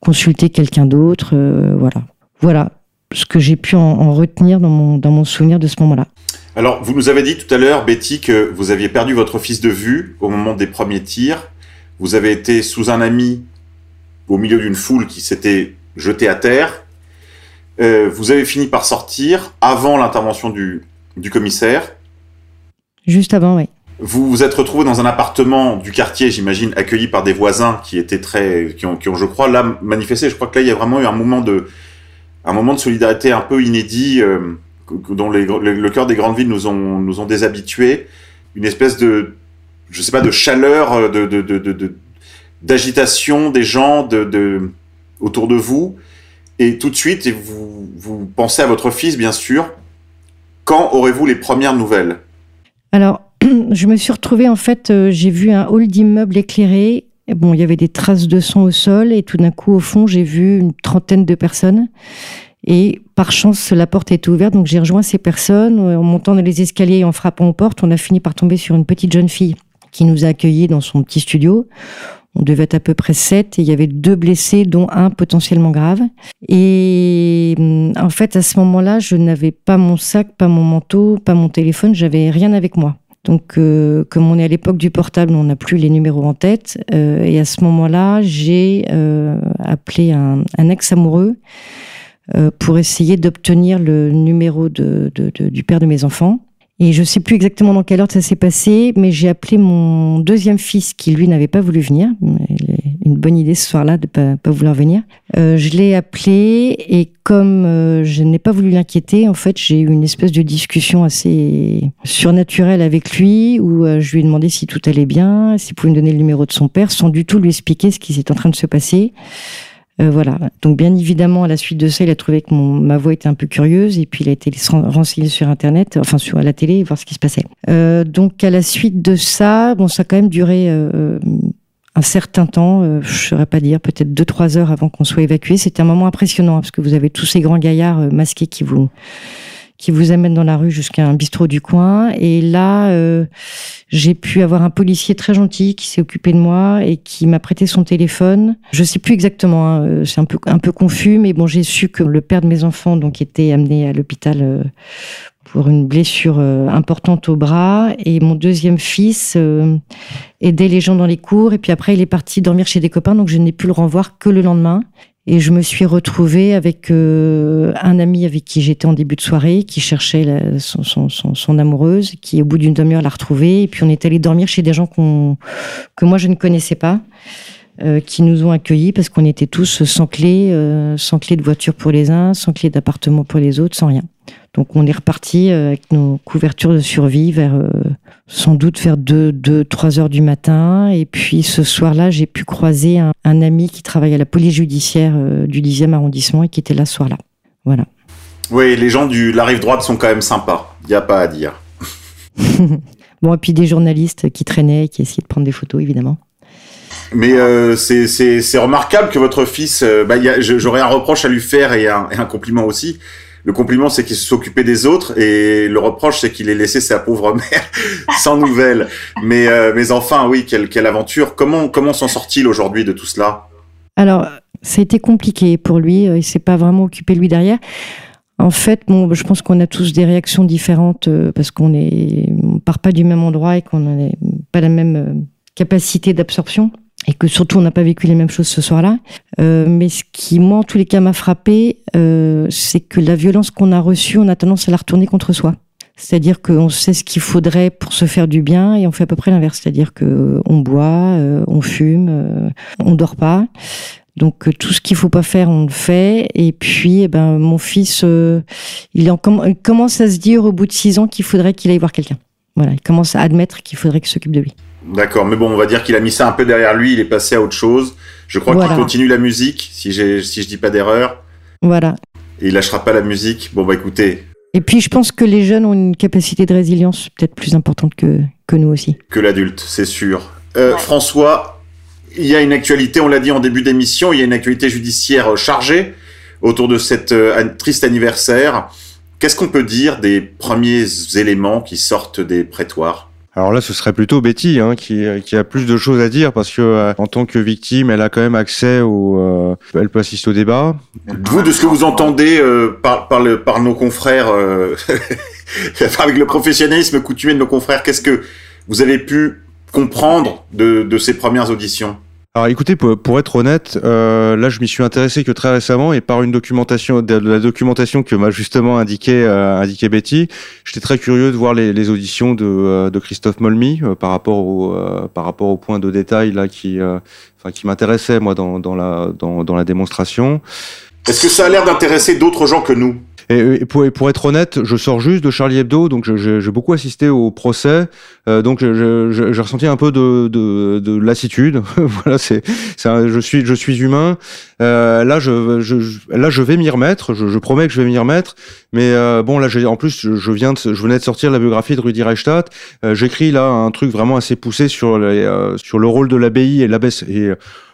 consulter quelqu'un d'autre. voilà. Voilà ce que j'ai pu en, en retenir dans mon, dans mon souvenir de ce moment-là. Alors, vous nous avez dit tout à l'heure, Betty, que vous aviez perdu votre fils de vue au moment des premiers tirs. Vous avez été sous un ami au milieu d'une foule qui s'était jetée à terre. Euh, vous avez fini par sortir avant l'intervention du, du commissaire. Juste avant, oui. Vous vous êtes retrouvé dans un appartement du quartier, j'imagine, accueilli par des voisins qui étaient très, qui ont, qui ont, je crois, là manifesté. Je crois que là, il y a vraiment eu un moment de, un moment de solidarité un peu inédit, euh, dont le, cœur des grandes villes nous ont, nous ont déshabitués. Une espèce de, je sais pas, de chaleur, euh, de, de, de, d'agitation des gens de, de, autour de vous. Et tout de suite, et vous, vous pensez à votre fils, bien sûr. Quand aurez-vous les premières nouvelles? Alors, je me suis retrouvée, en fait, euh, j'ai vu un hall d'immeuble éclairé. Bon, il y avait des traces de sang au sol et tout d'un coup, au fond, j'ai vu une trentaine de personnes. Et par chance, la porte était ouverte, donc j'ai rejoint ces personnes. En montant dans les escaliers et en frappant aux portes, on a fini par tomber sur une petite jeune fille qui nous a accueillis dans son petit studio. On devait être à peu près sept et il y avait deux blessés, dont un potentiellement grave. Et hum, en fait, à ce moment-là, je n'avais pas mon sac, pas mon manteau, pas mon téléphone, j'avais rien avec moi. Donc, euh, comme on est à l'époque du portable, on n'a plus les numéros en tête. Euh, et à ce moment-là, j'ai euh, appelé un, ex-amoureux pour essayer d'obtenir le numéro de, de- de- du père de mes enfants. Et je sais plus exactement dans quelle ordre ça s'est passé, mais j'ai appelé mon deuxième fils qui lui n'avait pas voulu venir. Une bonne idée ce soir-là de pas, pas vouloir venir. Euh, je l'ai appelé et comme euh, je n'ai pas voulu l'inquiéter, en fait, j'ai eu une espèce de discussion assez surnaturelle avec lui où euh, je lui ai demandé si tout allait bien, s'il pouvait me donner le numéro de son père, sans du tout lui expliquer ce qui s'est en train de se passer. Euh, voilà. Donc bien évidemment, à la suite de ça, il a trouvé que ma voix était un peu curieuse et puis il a été ren- renseigné sur Internet, enfin sur à la télé, voir ce qui se passait. Euh, donc à la suite de ça, bon, ça a quand même duré euh, un certain temps, euh, je saurais pas dire, peut-être deux trois heures avant qu'on soit évacué. C'était un moment impressionnant hein, parce que vous avez tous ces grands gaillards masqués qui vous qui vous amènent dans la rue jusqu'à un bistrot du coin. Et là, euh, j'ai pu avoir un policier très gentil qui s'est occupé de moi et qui m'a prêté son téléphone. Je sais plus exactement, hein, euh, c'est un peu un peu confus, mais bon, j'ai su que le père de mes enfants donc était amené à l'hôpital euh, pour une blessure euh, importante au bras et mon deuxième fils euh, aidait les gens dans les cours et puis après il est parti dormir chez des copains donc je n'ai pu le revoir que le lendemain et je me suis retrouvée avec euh, un ami avec qui j'étais en début de soirée, qui cherchait son, amoureuse, qui au bout d'une demi-heure l'a retrouvée. Et puis on est allé dormir chez des gens que moi je ne connaissais pas, euh, qui nous ont accueillis parce qu'on était tous sans clé, euh, sans clé de voiture pour les uns, sans clé d'appartement pour les autres, sans rien. Donc on est reparti avec nos couvertures de survie vers sans doute vers 2, 2, 3 heures du matin. Et puis ce soir-là, j'ai pu croiser un, un ami qui travaille à la police judiciaire euh, du 10e arrondissement et qui était là ce soir-là. Voilà. Oui, les gens de la rive droite sont quand même sympas. Il n'y a pas à dire. Bon, et puis des journalistes qui traînaient, qui essayaient de prendre des photos, évidemment. Mais euh, c'est- remarquable que votre fils. euh, bah, J'aurais un reproche à lui faire et un, et un compliment aussi. Le compliment, c'est qu'il s'occupait des autres, et le reproche, c'est qu'il ait laissé sa pauvre mère sans nouvelles. Mais, euh, mais enfin, oui, quelle, quelle aventure. Comment, comment s'en sort-il aujourd'hui de tout cela? Alors, ça a été compliqué pour lui. Il s'est pas vraiment occupé lui derrière. En fait, bon, je pense qu'on a tous des réactions différentes euh, parce qu'on est, on part pas du même endroit et qu'on n'a pas la même euh, capacité d'absorption et que surtout on n'a pas vécu les mêmes choses ce soir-là. Euh, mais ce qui, moi, en tous les cas, m'a frappé, euh, c'est que la violence qu'on a reçue, on a tendance à la retourner contre soi. C'est-à-dire qu'on sait ce qu'il faudrait pour se faire du bien et on fait à peu près l'inverse. C'est-à-dire que on boit, euh, on fume, euh, on dort pas. Donc euh, tout ce qu'il faut pas faire, on le fait. Et puis, eh ben, mon fils, euh, il, en il commence à se dire au bout de six ans qu'il faudrait qu'il aille voir quelqu'un. Voilà, il commence à admettre qu'il faudrait qu'il s'occupe de lui. D'accord, mais bon, on va dire qu'il a mis ça un peu derrière lui, il est passé à autre chose. Je crois Voilà. qu'il continue la musique, si, j'ai, si je dis pas d'erreur, Voilà. et il lâchera pas la musique. Bon, bah écoutez, Et puis, je pense que les jeunes ont une capacité de résilience peut-être plus importante que, que nous aussi. que l'adulte, c'est sûr. Euh, François, il y a une actualité, on l'a dit en début d'émission, il y a une actualité judiciaire euh, chargée autour de cet euh, triste anniversaire. Qu'est-ce qu'on peut dire des premiers éléments qui sortent des prétoires? Alors là, ce serait plutôt Betty hein, qui, qui a plus de choses à dire parce que euh, en tant que victime, elle a quand même accès au, euh, elle peut assister au débat. Vous, de ce que vous entendez euh, par, nos confrères, euh, avec le professionnalisme coutumier de nos confrères, qu'est-ce que vous avez pu comprendre de ces premières auditions? Alors écoutez, pour, pour être honnête, euh, là je m'y suis intéressé que très récemment et par une documentation, de, la documentation que m'a justement indiqué, euh, indiqué Betty, j'étais très curieux de voir les, les auditions de, euh, de Christophe Molmy euh, par rapport au euh, par rapport au point de détail là qui, euh, enfin qui m'intéressait moi dans, dans la dans, dans la démonstration. Est-ce que ça a l'air d'intéresser d'autres gens que nous? Et, pour, et pour être honnête, je sors juste de Charlie Hebdo, donc j'ai beaucoup assisté au procès, euh, donc j'ai ressenti un peu de, de, de lassitude. voilà, c'est, je suis, je suis humain. Euh, là, je, je, là, je vais m'y remettre. Je, je promets que je vais m'y remettre. Mais euh, bon, là, en plus, je, je viens, de, je venais de sortir la biographie de Rudi Reichstadt. Euh, j'écris là un truc vraiment assez poussé sur les, euh, sur le rôle de l'abbaye et l'abbesse. Et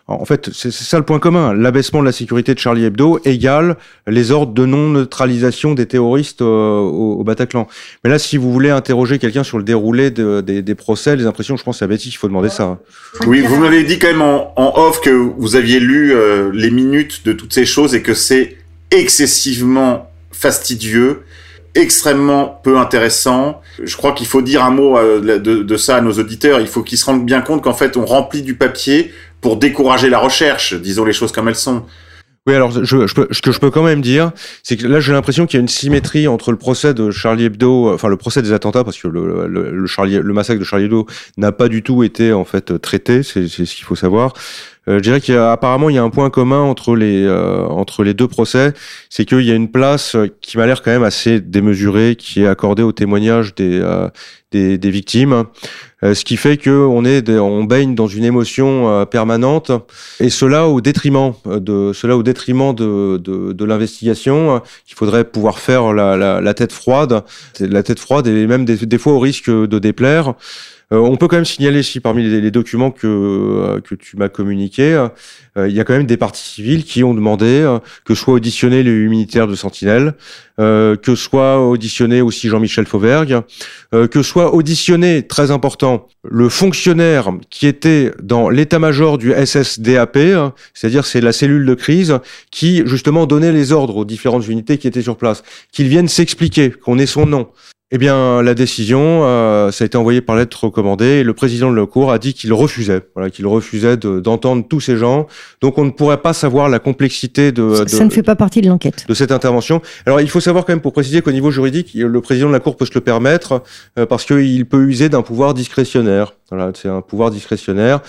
en fait, c'est ça le point commun. L'abaissement de la sécurité de Charlie Hebdo égale les ordres de non-neutralisation des terroristes euh, au, Bataclan. Mais là, si vous voulez interroger quelqu'un sur le déroulé de- des, procès, les impressions, je pense à Betty qu'il faut demander ça. Oui, vous m'avez dit quand même en, off que vous aviez lu euh, les minutes de toutes ces choses et que c'est excessivement fastidieux, extrêmement peu intéressant. Je crois qu'il faut dire un mot euh, de ça à nos auditeurs. Il faut qu'ils se rendent bien compte qu'en fait, on remplit du papier pour décourager la recherche. Disons les choses comme elles sont. Oui, alors ce que je peux quand même dire, c'est que là j'ai l'impression qu'il y a une symétrie entre le procès de Charlie Hebdo, enfin le procès des attentats, parce que le, le, Charlie, le massacre de Charlie Hebdo n'a pas du tout été en fait traité, c'est ce qu'il faut savoir. Euh, je dirais qu'apparemment il y a un point commun entre les euh, entre les deux procès, c'est qu'il y a une place euh, qui m'a l'air quand même assez démesurée, qui est accordée au témoignage des des, des victimes, ce qui fait que on est on baigne dans une émotion permanente et cela au détriment de cela au détriment de de, de l'investigation qu'il faudrait pouvoir faire la, la, la tête froide, la tête froide et même des, des fois au risque de déplaire. Euh, on peut quand même signaler si parmi les, documents que euh, que tu m'as communiqués, euh, il y a quand même des parties civiles qui ont demandé que soit auditionné les huit militaires de Sentinelle, que soit auditionné aussi Jean-Michel Fauvergue, que soit auditionné, très important, le fonctionnaire qui était dans l'état-major du SSDAP, c'est-à-dire c'est la cellule de crise, qui justement donnait les ordres aux différentes unités qui étaient sur place, qu'il vienne s'expliquer, qu'on ait son nom. Eh bien, la décision, euh, ça a été envoyé par lettre recommandée. Et le président de la Cour a dit qu'il refusait, voilà, qu'il refusait de- d'entendre tous ces gens. Donc, on ne pourrait pas savoir la complexité de, de, Ça ne fait pas partie de l'enquête. de cette intervention. Alors, il faut savoir quand même, pour préciser qu'au niveau juridique, le président de la Cour peut se le permettre euh, parce qu'il peut user d'un pouvoir discrétionnaire. Voilà, c'est un pouvoir discrétionnaire.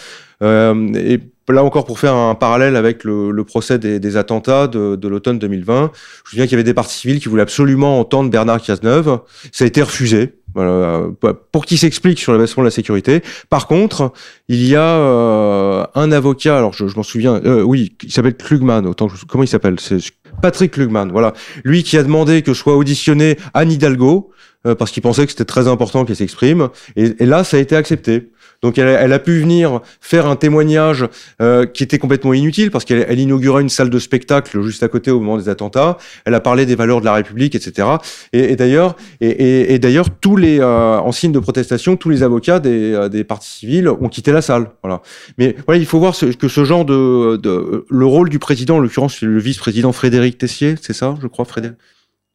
Euh, et là encore, pour faire un parallèle avec le, le procès des, des attentats de, de l'automne 2020, je me souviens qu'il y avait des parties civiles qui voulaient absolument entendre Bernard Cazeneuve. Ça a été refusé. Voilà, euh, pour qu'il s'explique sur l'abaissement de la sécurité. Par contre, il y a euh, un avocat, alors je, je m'en souviens, euh, oui, il s'appelle Klugman, autant comment il s'appelle? Patrick Klugman, voilà. Lui qui a demandé que soit auditionné Anne Hidalgo, euh, parce qu'il pensait que c'était très important qu'elle s'exprime. Et là, ça a été accepté. Donc elle, elle, a pu venir faire un témoignage euh, qui était complètement inutile parce qu'elle elle inaugurait une salle de spectacle juste à côté au moment des attentats. Elle a parlé des valeurs de la République, etc. Et, d'ailleurs, et, et, et d'ailleurs, tous les euh, en signe de protestation, tous les avocats des, euh, des partis civils ont quitté la salle. Voilà. Mais voilà, il faut voir ce, que ce genre de, de le rôle du président, en l'occurrence le vice-président Frédéric Tessier, c'est ça, je crois, Frédéric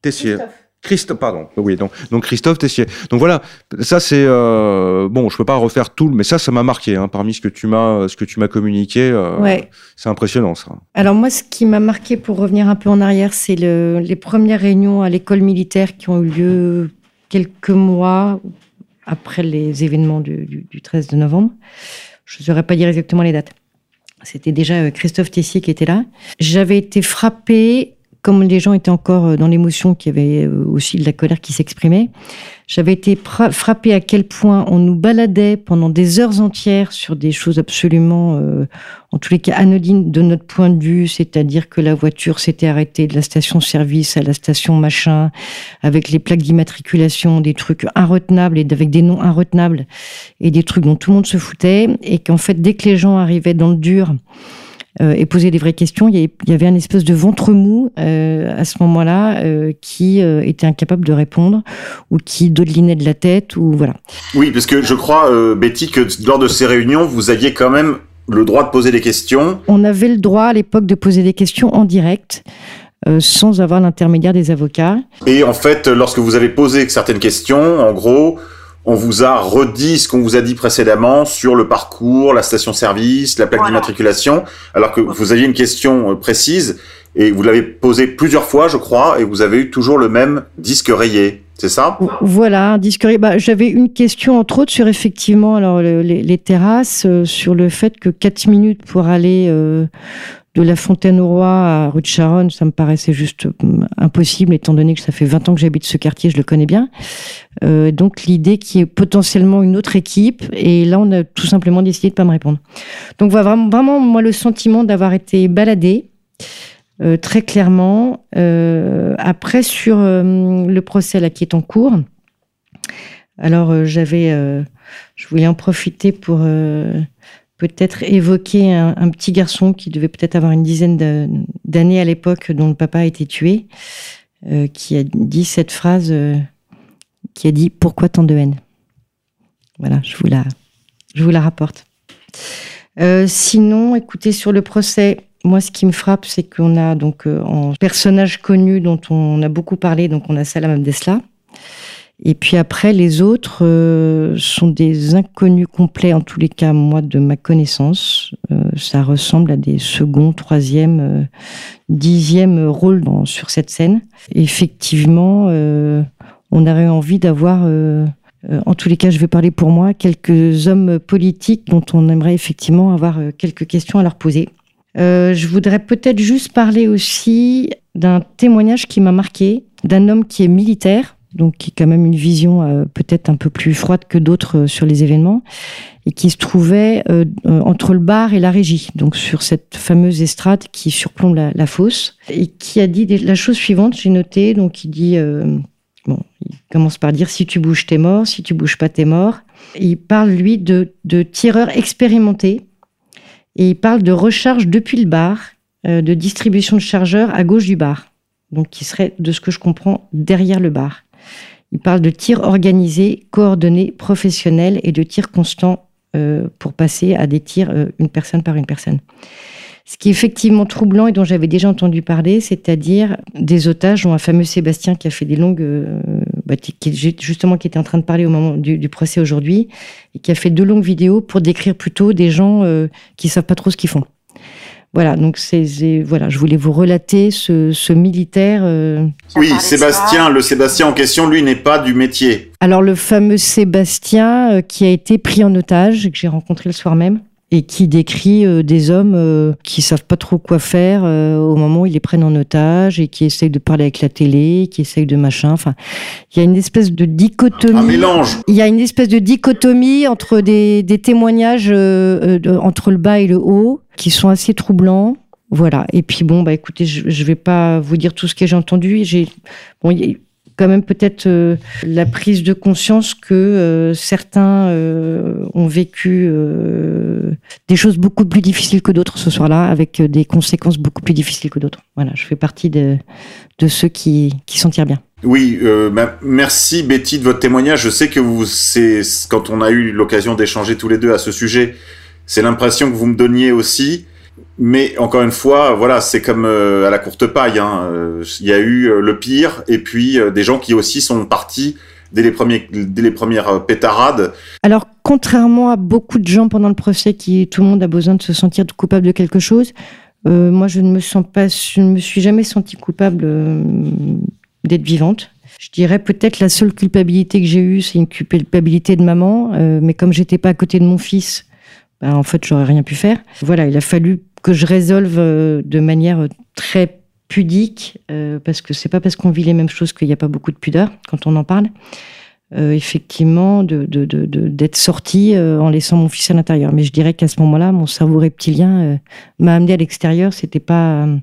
Tessier. Christophe, pardon, oui, donc, donc Christophe Tessier. Donc voilà, ça c'est euh, bon, je peux pas refaire tout, mais ça, ça m'a marqué. Hein, parmi ce que tu m'as, ce que tu m'as communiqué, euh, ouais. c'est impressionnant ça. Alors moi, ce qui m'a marqué, pour revenir un peu en arrière, c'est le, les premières réunions à l'école militaire qui ont eu lieu quelques mois après les événements du, du, du 13 de novembre. Je ne saurais pas dire exactement les dates. C'était déjà Christophe Tessier qui était là. J'avais été frappée comme les gens étaient encore dans l'émotion, qu'il y avait aussi de la colère qui s'exprimait, j'avais été frappée à quel point on nous baladait pendant des heures entières sur des choses absolument, euh, en tous les cas, anodines de notre point de vue, c'est-à-dire que la voiture s'était arrêtée de la station-service à la station machin, avec les plaques d'immatriculation, des trucs inretenables et avec des noms inretenables, et des trucs dont tout le monde se foutait, et qu'en fait, dès que les gens arrivaient dans le dur, euh, et poser des vraies questions. Il y avait un espèce de ventre mou euh, à ce moment-là euh, qui euh, était incapable de répondre ou qui dodelinait de la tête ou voilà. Oui, parce que je crois, euh, Betty, que lors de ces réunions, vous aviez quand même le droit de poser des questions. On avait le droit à l'époque de poser des questions en direct. Euh, sans avoir l'intermédiaire des avocats. Et en fait, lorsque vous avez posé certaines questions, en gros, on vous a redit ce qu'on vous a dit précédemment sur le parcours, la station-service, la plaque voilà. d'immatriculation, alors que vous aviez une question précise et vous l'avez posée plusieurs fois, je crois, et vous avez eu toujours le même disque rayé. C'est ça? Voilà, un disque rayé. Bah, J'avais une question, entre autres, sur effectivement alors, le, les, les, terrasses, euh, sur le fait que 4 minutes pour aller euh, de la Fontaine au Roi à rue de Charonne, ça me paraissait juste impossible, étant donné que ça fait 20 ans que j'habite ce quartier, je le connais bien. Euh, donc l'idée qui est potentiellement une autre équipe, et là on a tout simplement décidé de pas me répondre. Donc voilà, vraiment, vraiment moi le sentiment d'avoir été baladé. Euh, très clairement. Euh, après, sur euh, le procès là, qui est en cours, alors euh, j'avais, je voulais en profiter pour peut-être évoquer un, petit garçon qui devait peut-être avoir une dizaine d'années à l'époque, dont le papa a été tué, qui a dit cette phrase, qui a dit Pourquoi tant de haine? Voilà, je vous la, je vous la rapporte. sinon, écoutez, sur le procès, moi, ce qui me frappe, c'est qu'on a donc euh, personnage connu dont on a beaucoup parlé, donc on a Salam Abdesla. Et puis après, les autres euh, sont des inconnus complets, en tous les cas, moi, de ma connaissance. Euh, ça ressemble à des second, troisième, euh, dixième rôles sur cette scène. Effectivement, euh, on aurait envie d'avoir, en tous les cas, je vais parler pour moi, quelques hommes politiques dont on aimerait effectivement avoir quelques questions à leur poser. Je voudrais peut-être juste parler aussi d'un témoignage qui m'a marqué, d'un homme qui est militaire, donc qui a quand même une vision euh, peut-être un peu plus froide que d'autres euh, sur les événements, et qui se trouvait euh, entre le bar et la régie, donc sur cette fameuse estrade qui surplombe la, fosse, et qui a dit la chose suivante, j'ai noté, donc il dit, bon, il commence par dire si tu bouges t'es mort, si tu bouges pas t'es mort. Il parle lui de, de tireurs expérimentés et il parle de recharge depuis le bar, de distribution de chargeurs à gauche du bar, donc qui serait, de ce que je comprends, derrière le bar. Il parle de tir organisé, coordonné, professionnel et de tir constant euh, pour passer à des tirs euh, une personne par une personne. Ce qui est effectivement troublant et dont j'avais déjà entendu parler, c'est-à-dire des otages, dont un fameux Sébastien qui a fait des longues, euh, bah, qui, justement qui était en train de parler au moment du, du procès aujourd'hui, et qui a fait deux longues vidéos pour décrire plutôt des gens euh, qui savent pas trop ce qu'ils font. Voilà, donc c'est voilà, je voulais vous relater ce, ce militaire. Euh... Oui, Sébastien, le Sébastien en question, lui n'est pas du métier. Alors le fameux Sébastien euh, qui a été pris en otage, que j'ai rencontré le soir même et qui décrit euh, des hommes euh, qui savent pas trop quoi faire euh, au moment où ils les prennent en otage et qui essayent de parler avec la télé, qui essayent de machin. Enfin, il y a une espèce de dichotomie. Un mélange. Il y a une espèce de dichotomie entre des, des témoignages euh, de, entre le bas et le haut qui sont assez troublants. Voilà. Et puis bon, bah écoutez, je, je vais pas vous dire tout ce que j'ai entendu. J'ai bon, quand même peut-être euh, la prise de conscience que euh, certains euh, ont vécu des choses beaucoup plus difficiles que d'autres ce soir-là, avec des conséquences beaucoup plus difficiles que d'autres. Voilà, je fais partie de, ceux qui, s'en tirent bien. Oui, merci Betty de votre témoignage. Je sais que vous, c'est quand on a eu l'occasion d'échanger tous les deux à ce sujet, c'est l'impression que vous me donniez aussi. Mais encore une fois, voilà, c'est comme euh, à la courte paille. hein. Euh, Il y a eu euh, le pire, et puis des gens qui aussi sont partis dès les premiers, dès les premières pétarades. Alors, contrairement à beaucoup de gens pendant le procès, qui tout le monde a besoin de se sentir coupable de quelque chose, moi, je ne me sens pas, je ne me suis jamais sentie coupable d'être vivante. Je dirais peut-être la seule culpabilité que j'ai eue, c'est une culpabilité de maman, mais comme j'étais pas à côté de mon fils, ben, en fait, j'aurais rien pu faire. Voilà, il a fallu que je résolve euh, de manière très pudique, euh, parce que c'est pas parce qu'on vit les mêmes choses qu'il n'y a pas beaucoup de pudeur quand on en parle. Euh, effectivement, de, d'être sortie euh, en laissant mon fils à l'intérieur. Mais je dirais qu'à ce moment-là, mon cerveau reptilien euh, m'a amené à l'extérieur. C'était pas, euh,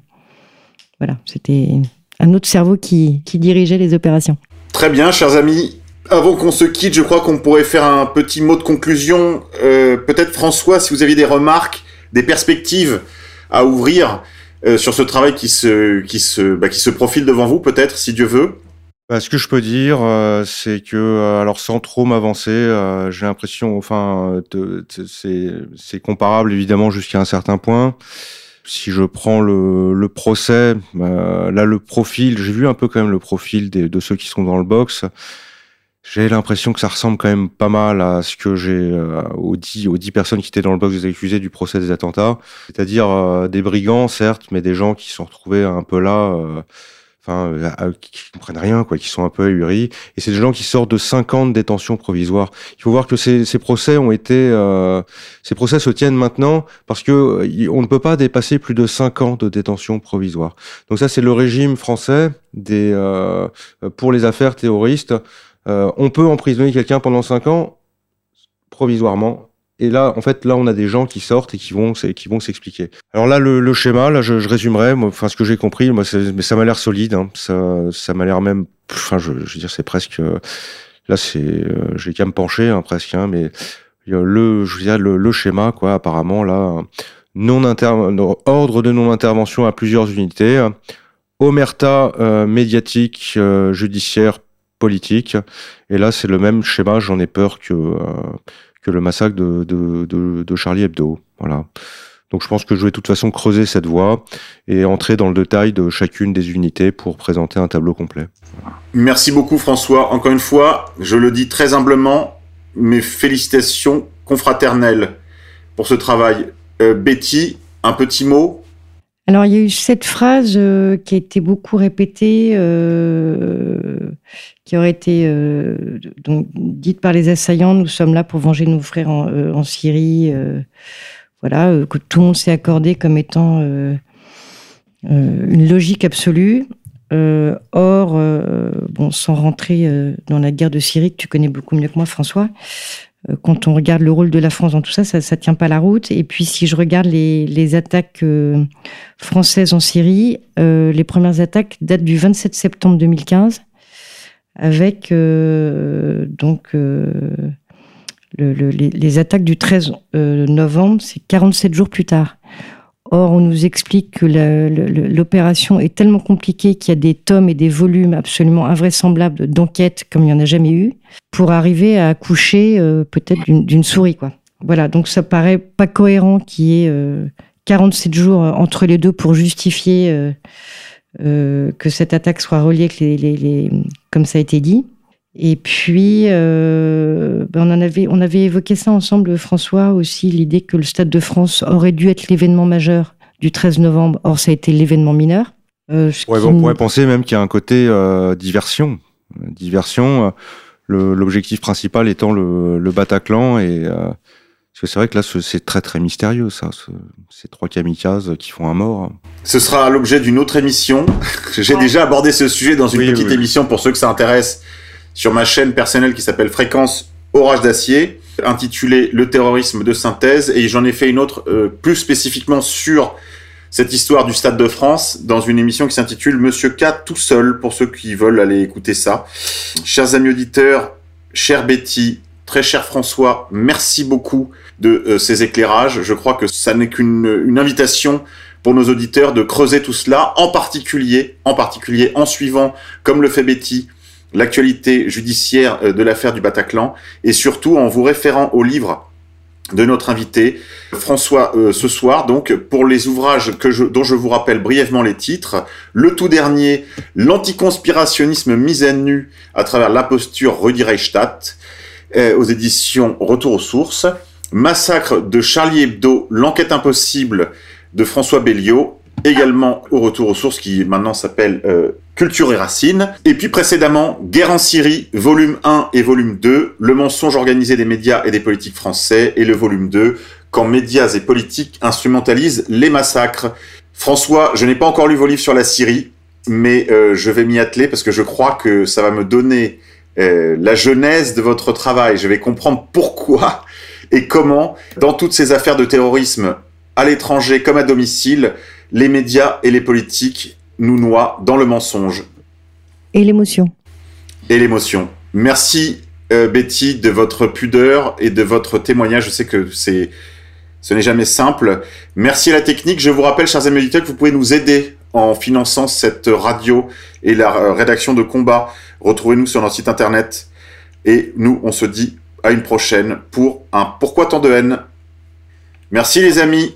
voilà, c'était un autre cerveau qui dirigeait les opérations. Très bien, chers amis. Avant qu'on se quitte, je crois qu'on pourrait faire un petit mot de conclusion. Euh, Peut-être François, si vous aviez des remarques, des perspectives à ouvrir euh, sur ce travail qui se, qui se, bah, qui se profile devant vous, peut-être, si Dieu veut. Bah, ce que je peux dire, euh, c'est que, euh, alors sans trop m'avancer, euh, j'ai l'impression, enfin, c'est comparable évidemment jusqu'à un certain point. Si je prends le, le procès, euh, là le profil, j'ai vu un peu quand même le profil des, de ceux qui sont dans le box. J'ai l'impression que ça ressemble quand même pas mal à ce que j'ai euh, aux dix aux dix personnes qui étaient dans le box des accusés du procès des attentats, c'est-à-dire euh, des brigands certes, mais des gens qui se sont retrouvés un peu là. euh, enfin, euh, qui comprennent rien, quoi, qui sont un peu ahuris. Et c'est des gens qui sortent de 5 ans de détention provisoire. Il faut voir que ces, ces procès ont été, euh, ces procès se tiennent maintenant parce que euh, on ne peut pas dépasser plus de 5 ans de détention provisoire. Donc ça, c'est le régime français des, pour les affaires terroristes. Euh, on peut emprisonner quelqu'un pendant 5 ans provisoirement. Et là, en fait, là, on a des gens qui sortent et qui vont, qui vont s'expliquer. Alors là, le, schéma, là, je, résumerai. Enfin, ce que j'ai compris, moi, mais ça m'a l'air solide. Hein, ça, ça m'a l'air même. Enfin, je, veux dire, c'est presque. euh, Là, c'est. euh, j'ai qu'à me pencher, hein, presque. Hein, mais le, je veux dire, le, schéma, quoi. Apparemment, là, non ordre de non intervention à plusieurs unités, omerta médiatique, judiciaire, politique. Et là, c'est le même schéma. J'en ai peur que. euh, que le massacre de, de, Charlie Hebdo. Voilà. Donc je pense que je vais de toute façon creuser cette voie et entrer dans le détail de chacune des unités pour présenter un tableau complet. Merci beaucoup, François. Encore une fois, je le dis très humblement, mes félicitations confraternelles pour ce travail. Euh, Betty, un petit mot Alors, il y a eu cette phrase euh, qui a été beaucoup répétée, euh, qui aurait été euh, donc, dite par les assaillants Nous sommes là pour venger nos frères en, euh, en Syrie. euh, voilà, euh, que tout le monde s'est accordé comme étant une logique absolue. Or, bon, sans rentrer dans la guerre de Syrie, que tu connais beaucoup mieux que moi, François, quand on regarde le rôle de la France dans tout ça, ça ne tient pas la route. Et puis, si je regarde les, attaques euh, françaises en Syrie, euh, les premières attaques datent du 27 septembre 2015, avec euh, donc euh, le- le- les, attaques du 13 euh, novembre, c'est 47 jours plus tard. Or, on nous explique que l'opération est tellement compliquée qu'il y a des tomes et des volumes absolument invraisemblables d'enquêtes comme il n'y en a jamais eu, pour arriver à accoucher euh, peut-être d'une souris. Quoi. Voilà, donc ça paraît pas cohérent qu'il y ait euh, 47 jours entre les deux pour justifier euh, euh, que cette attaque soit reliée comme ça a été dit. Et puis, euh, ben on, en avait, on avait évoqué ça ensemble, François, aussi, l'idée que le Stade de France aurait dû être l'événement majeur du 13 novembre. Or, ça a été l'événement mineur. Euh, Ouais, on pourrait penser même qu'il y a un côté euh, diversion. Diversion, euh, l'objectif principal étant le, le Bataclan. Et, euh, parce que c'est vrai que là, ce- c'est très très mystérieux, ça. ce- ces trois kamikazes qui font un mort. Ce sera l'objet d'une autre émission. J'ai Ouais. déjà abordé ce sujet dans une Oui, petite oui. émission pour ceux que ça intéresse sur ma chaîne personnelle qui s'appelle Fréquence Orage d'acier, intitulée Le terrorisme de synthèse. Et j'en ai fait une autre euh, plus spécifiquement sur cette histoire du Stade de France dans une émission qui s'intitule Monsieur K tout seul pour ceux qui veulent aller écouter ça. Chers amis auditeurs, chère Betty, très cher François, merci beaucoup de euh, ces éclairages. Je crois que ça n'est qu'une une invitation pour nos auditeurs de creuser tout cela, en particulier, en particulier en suivant, comme le fait Betty, l'actualité judiciaire euh, de l'affaire du Bataclan, et surtout en vous référant au livre de notre invité François euh, ce soir. Donc pour les ouvrages dont je vous rappelle brièvement les titres le tout dernier l'anticonspirationnisme mis à nu à travers l'imposture Rudi Reichstadt euh, aux éditions Retour aux sources. Massacre de Charlie Hebdo l'enquête impossible de François Belliot également au Retour aux sources qui maintenant s'appelle euh, Culture et Racines. Et puis précédemment, Guerre en Syrie, volume 1 et volume 2, Le mensonge organisé des médias et des politiques français, et le volume 2, Quand médias et politiques instrumentalisent les massacres. François, je n'ai pas encore lu vos livres sur la Syrie, mais euh, je vais m'y atteler parce que je crois que ça va me donner euh, la genèse de votre travail. Je vais comprendre pourquoi et comment, dans toutes ces affaires de terrorisme à l'étranger comme à domicile, les médias et les politiques nous noient dans le mensonge. Et l'émotion. Et l'émotion. Merci euh, Betty de votre pudeur et de votre témoignage. Je sais que c'est ce n'est jamais simple. Merci à la technique. Je vous rappelle, chers amis auditeurs, que vous pouvez nous aider en finançant cette radio et la euh, rédaction de combat. Retrouvez-nous sur notre site internet. Et nous, on se dit à une prochaine pour un Pourquoi tant de haine. Merci les amis.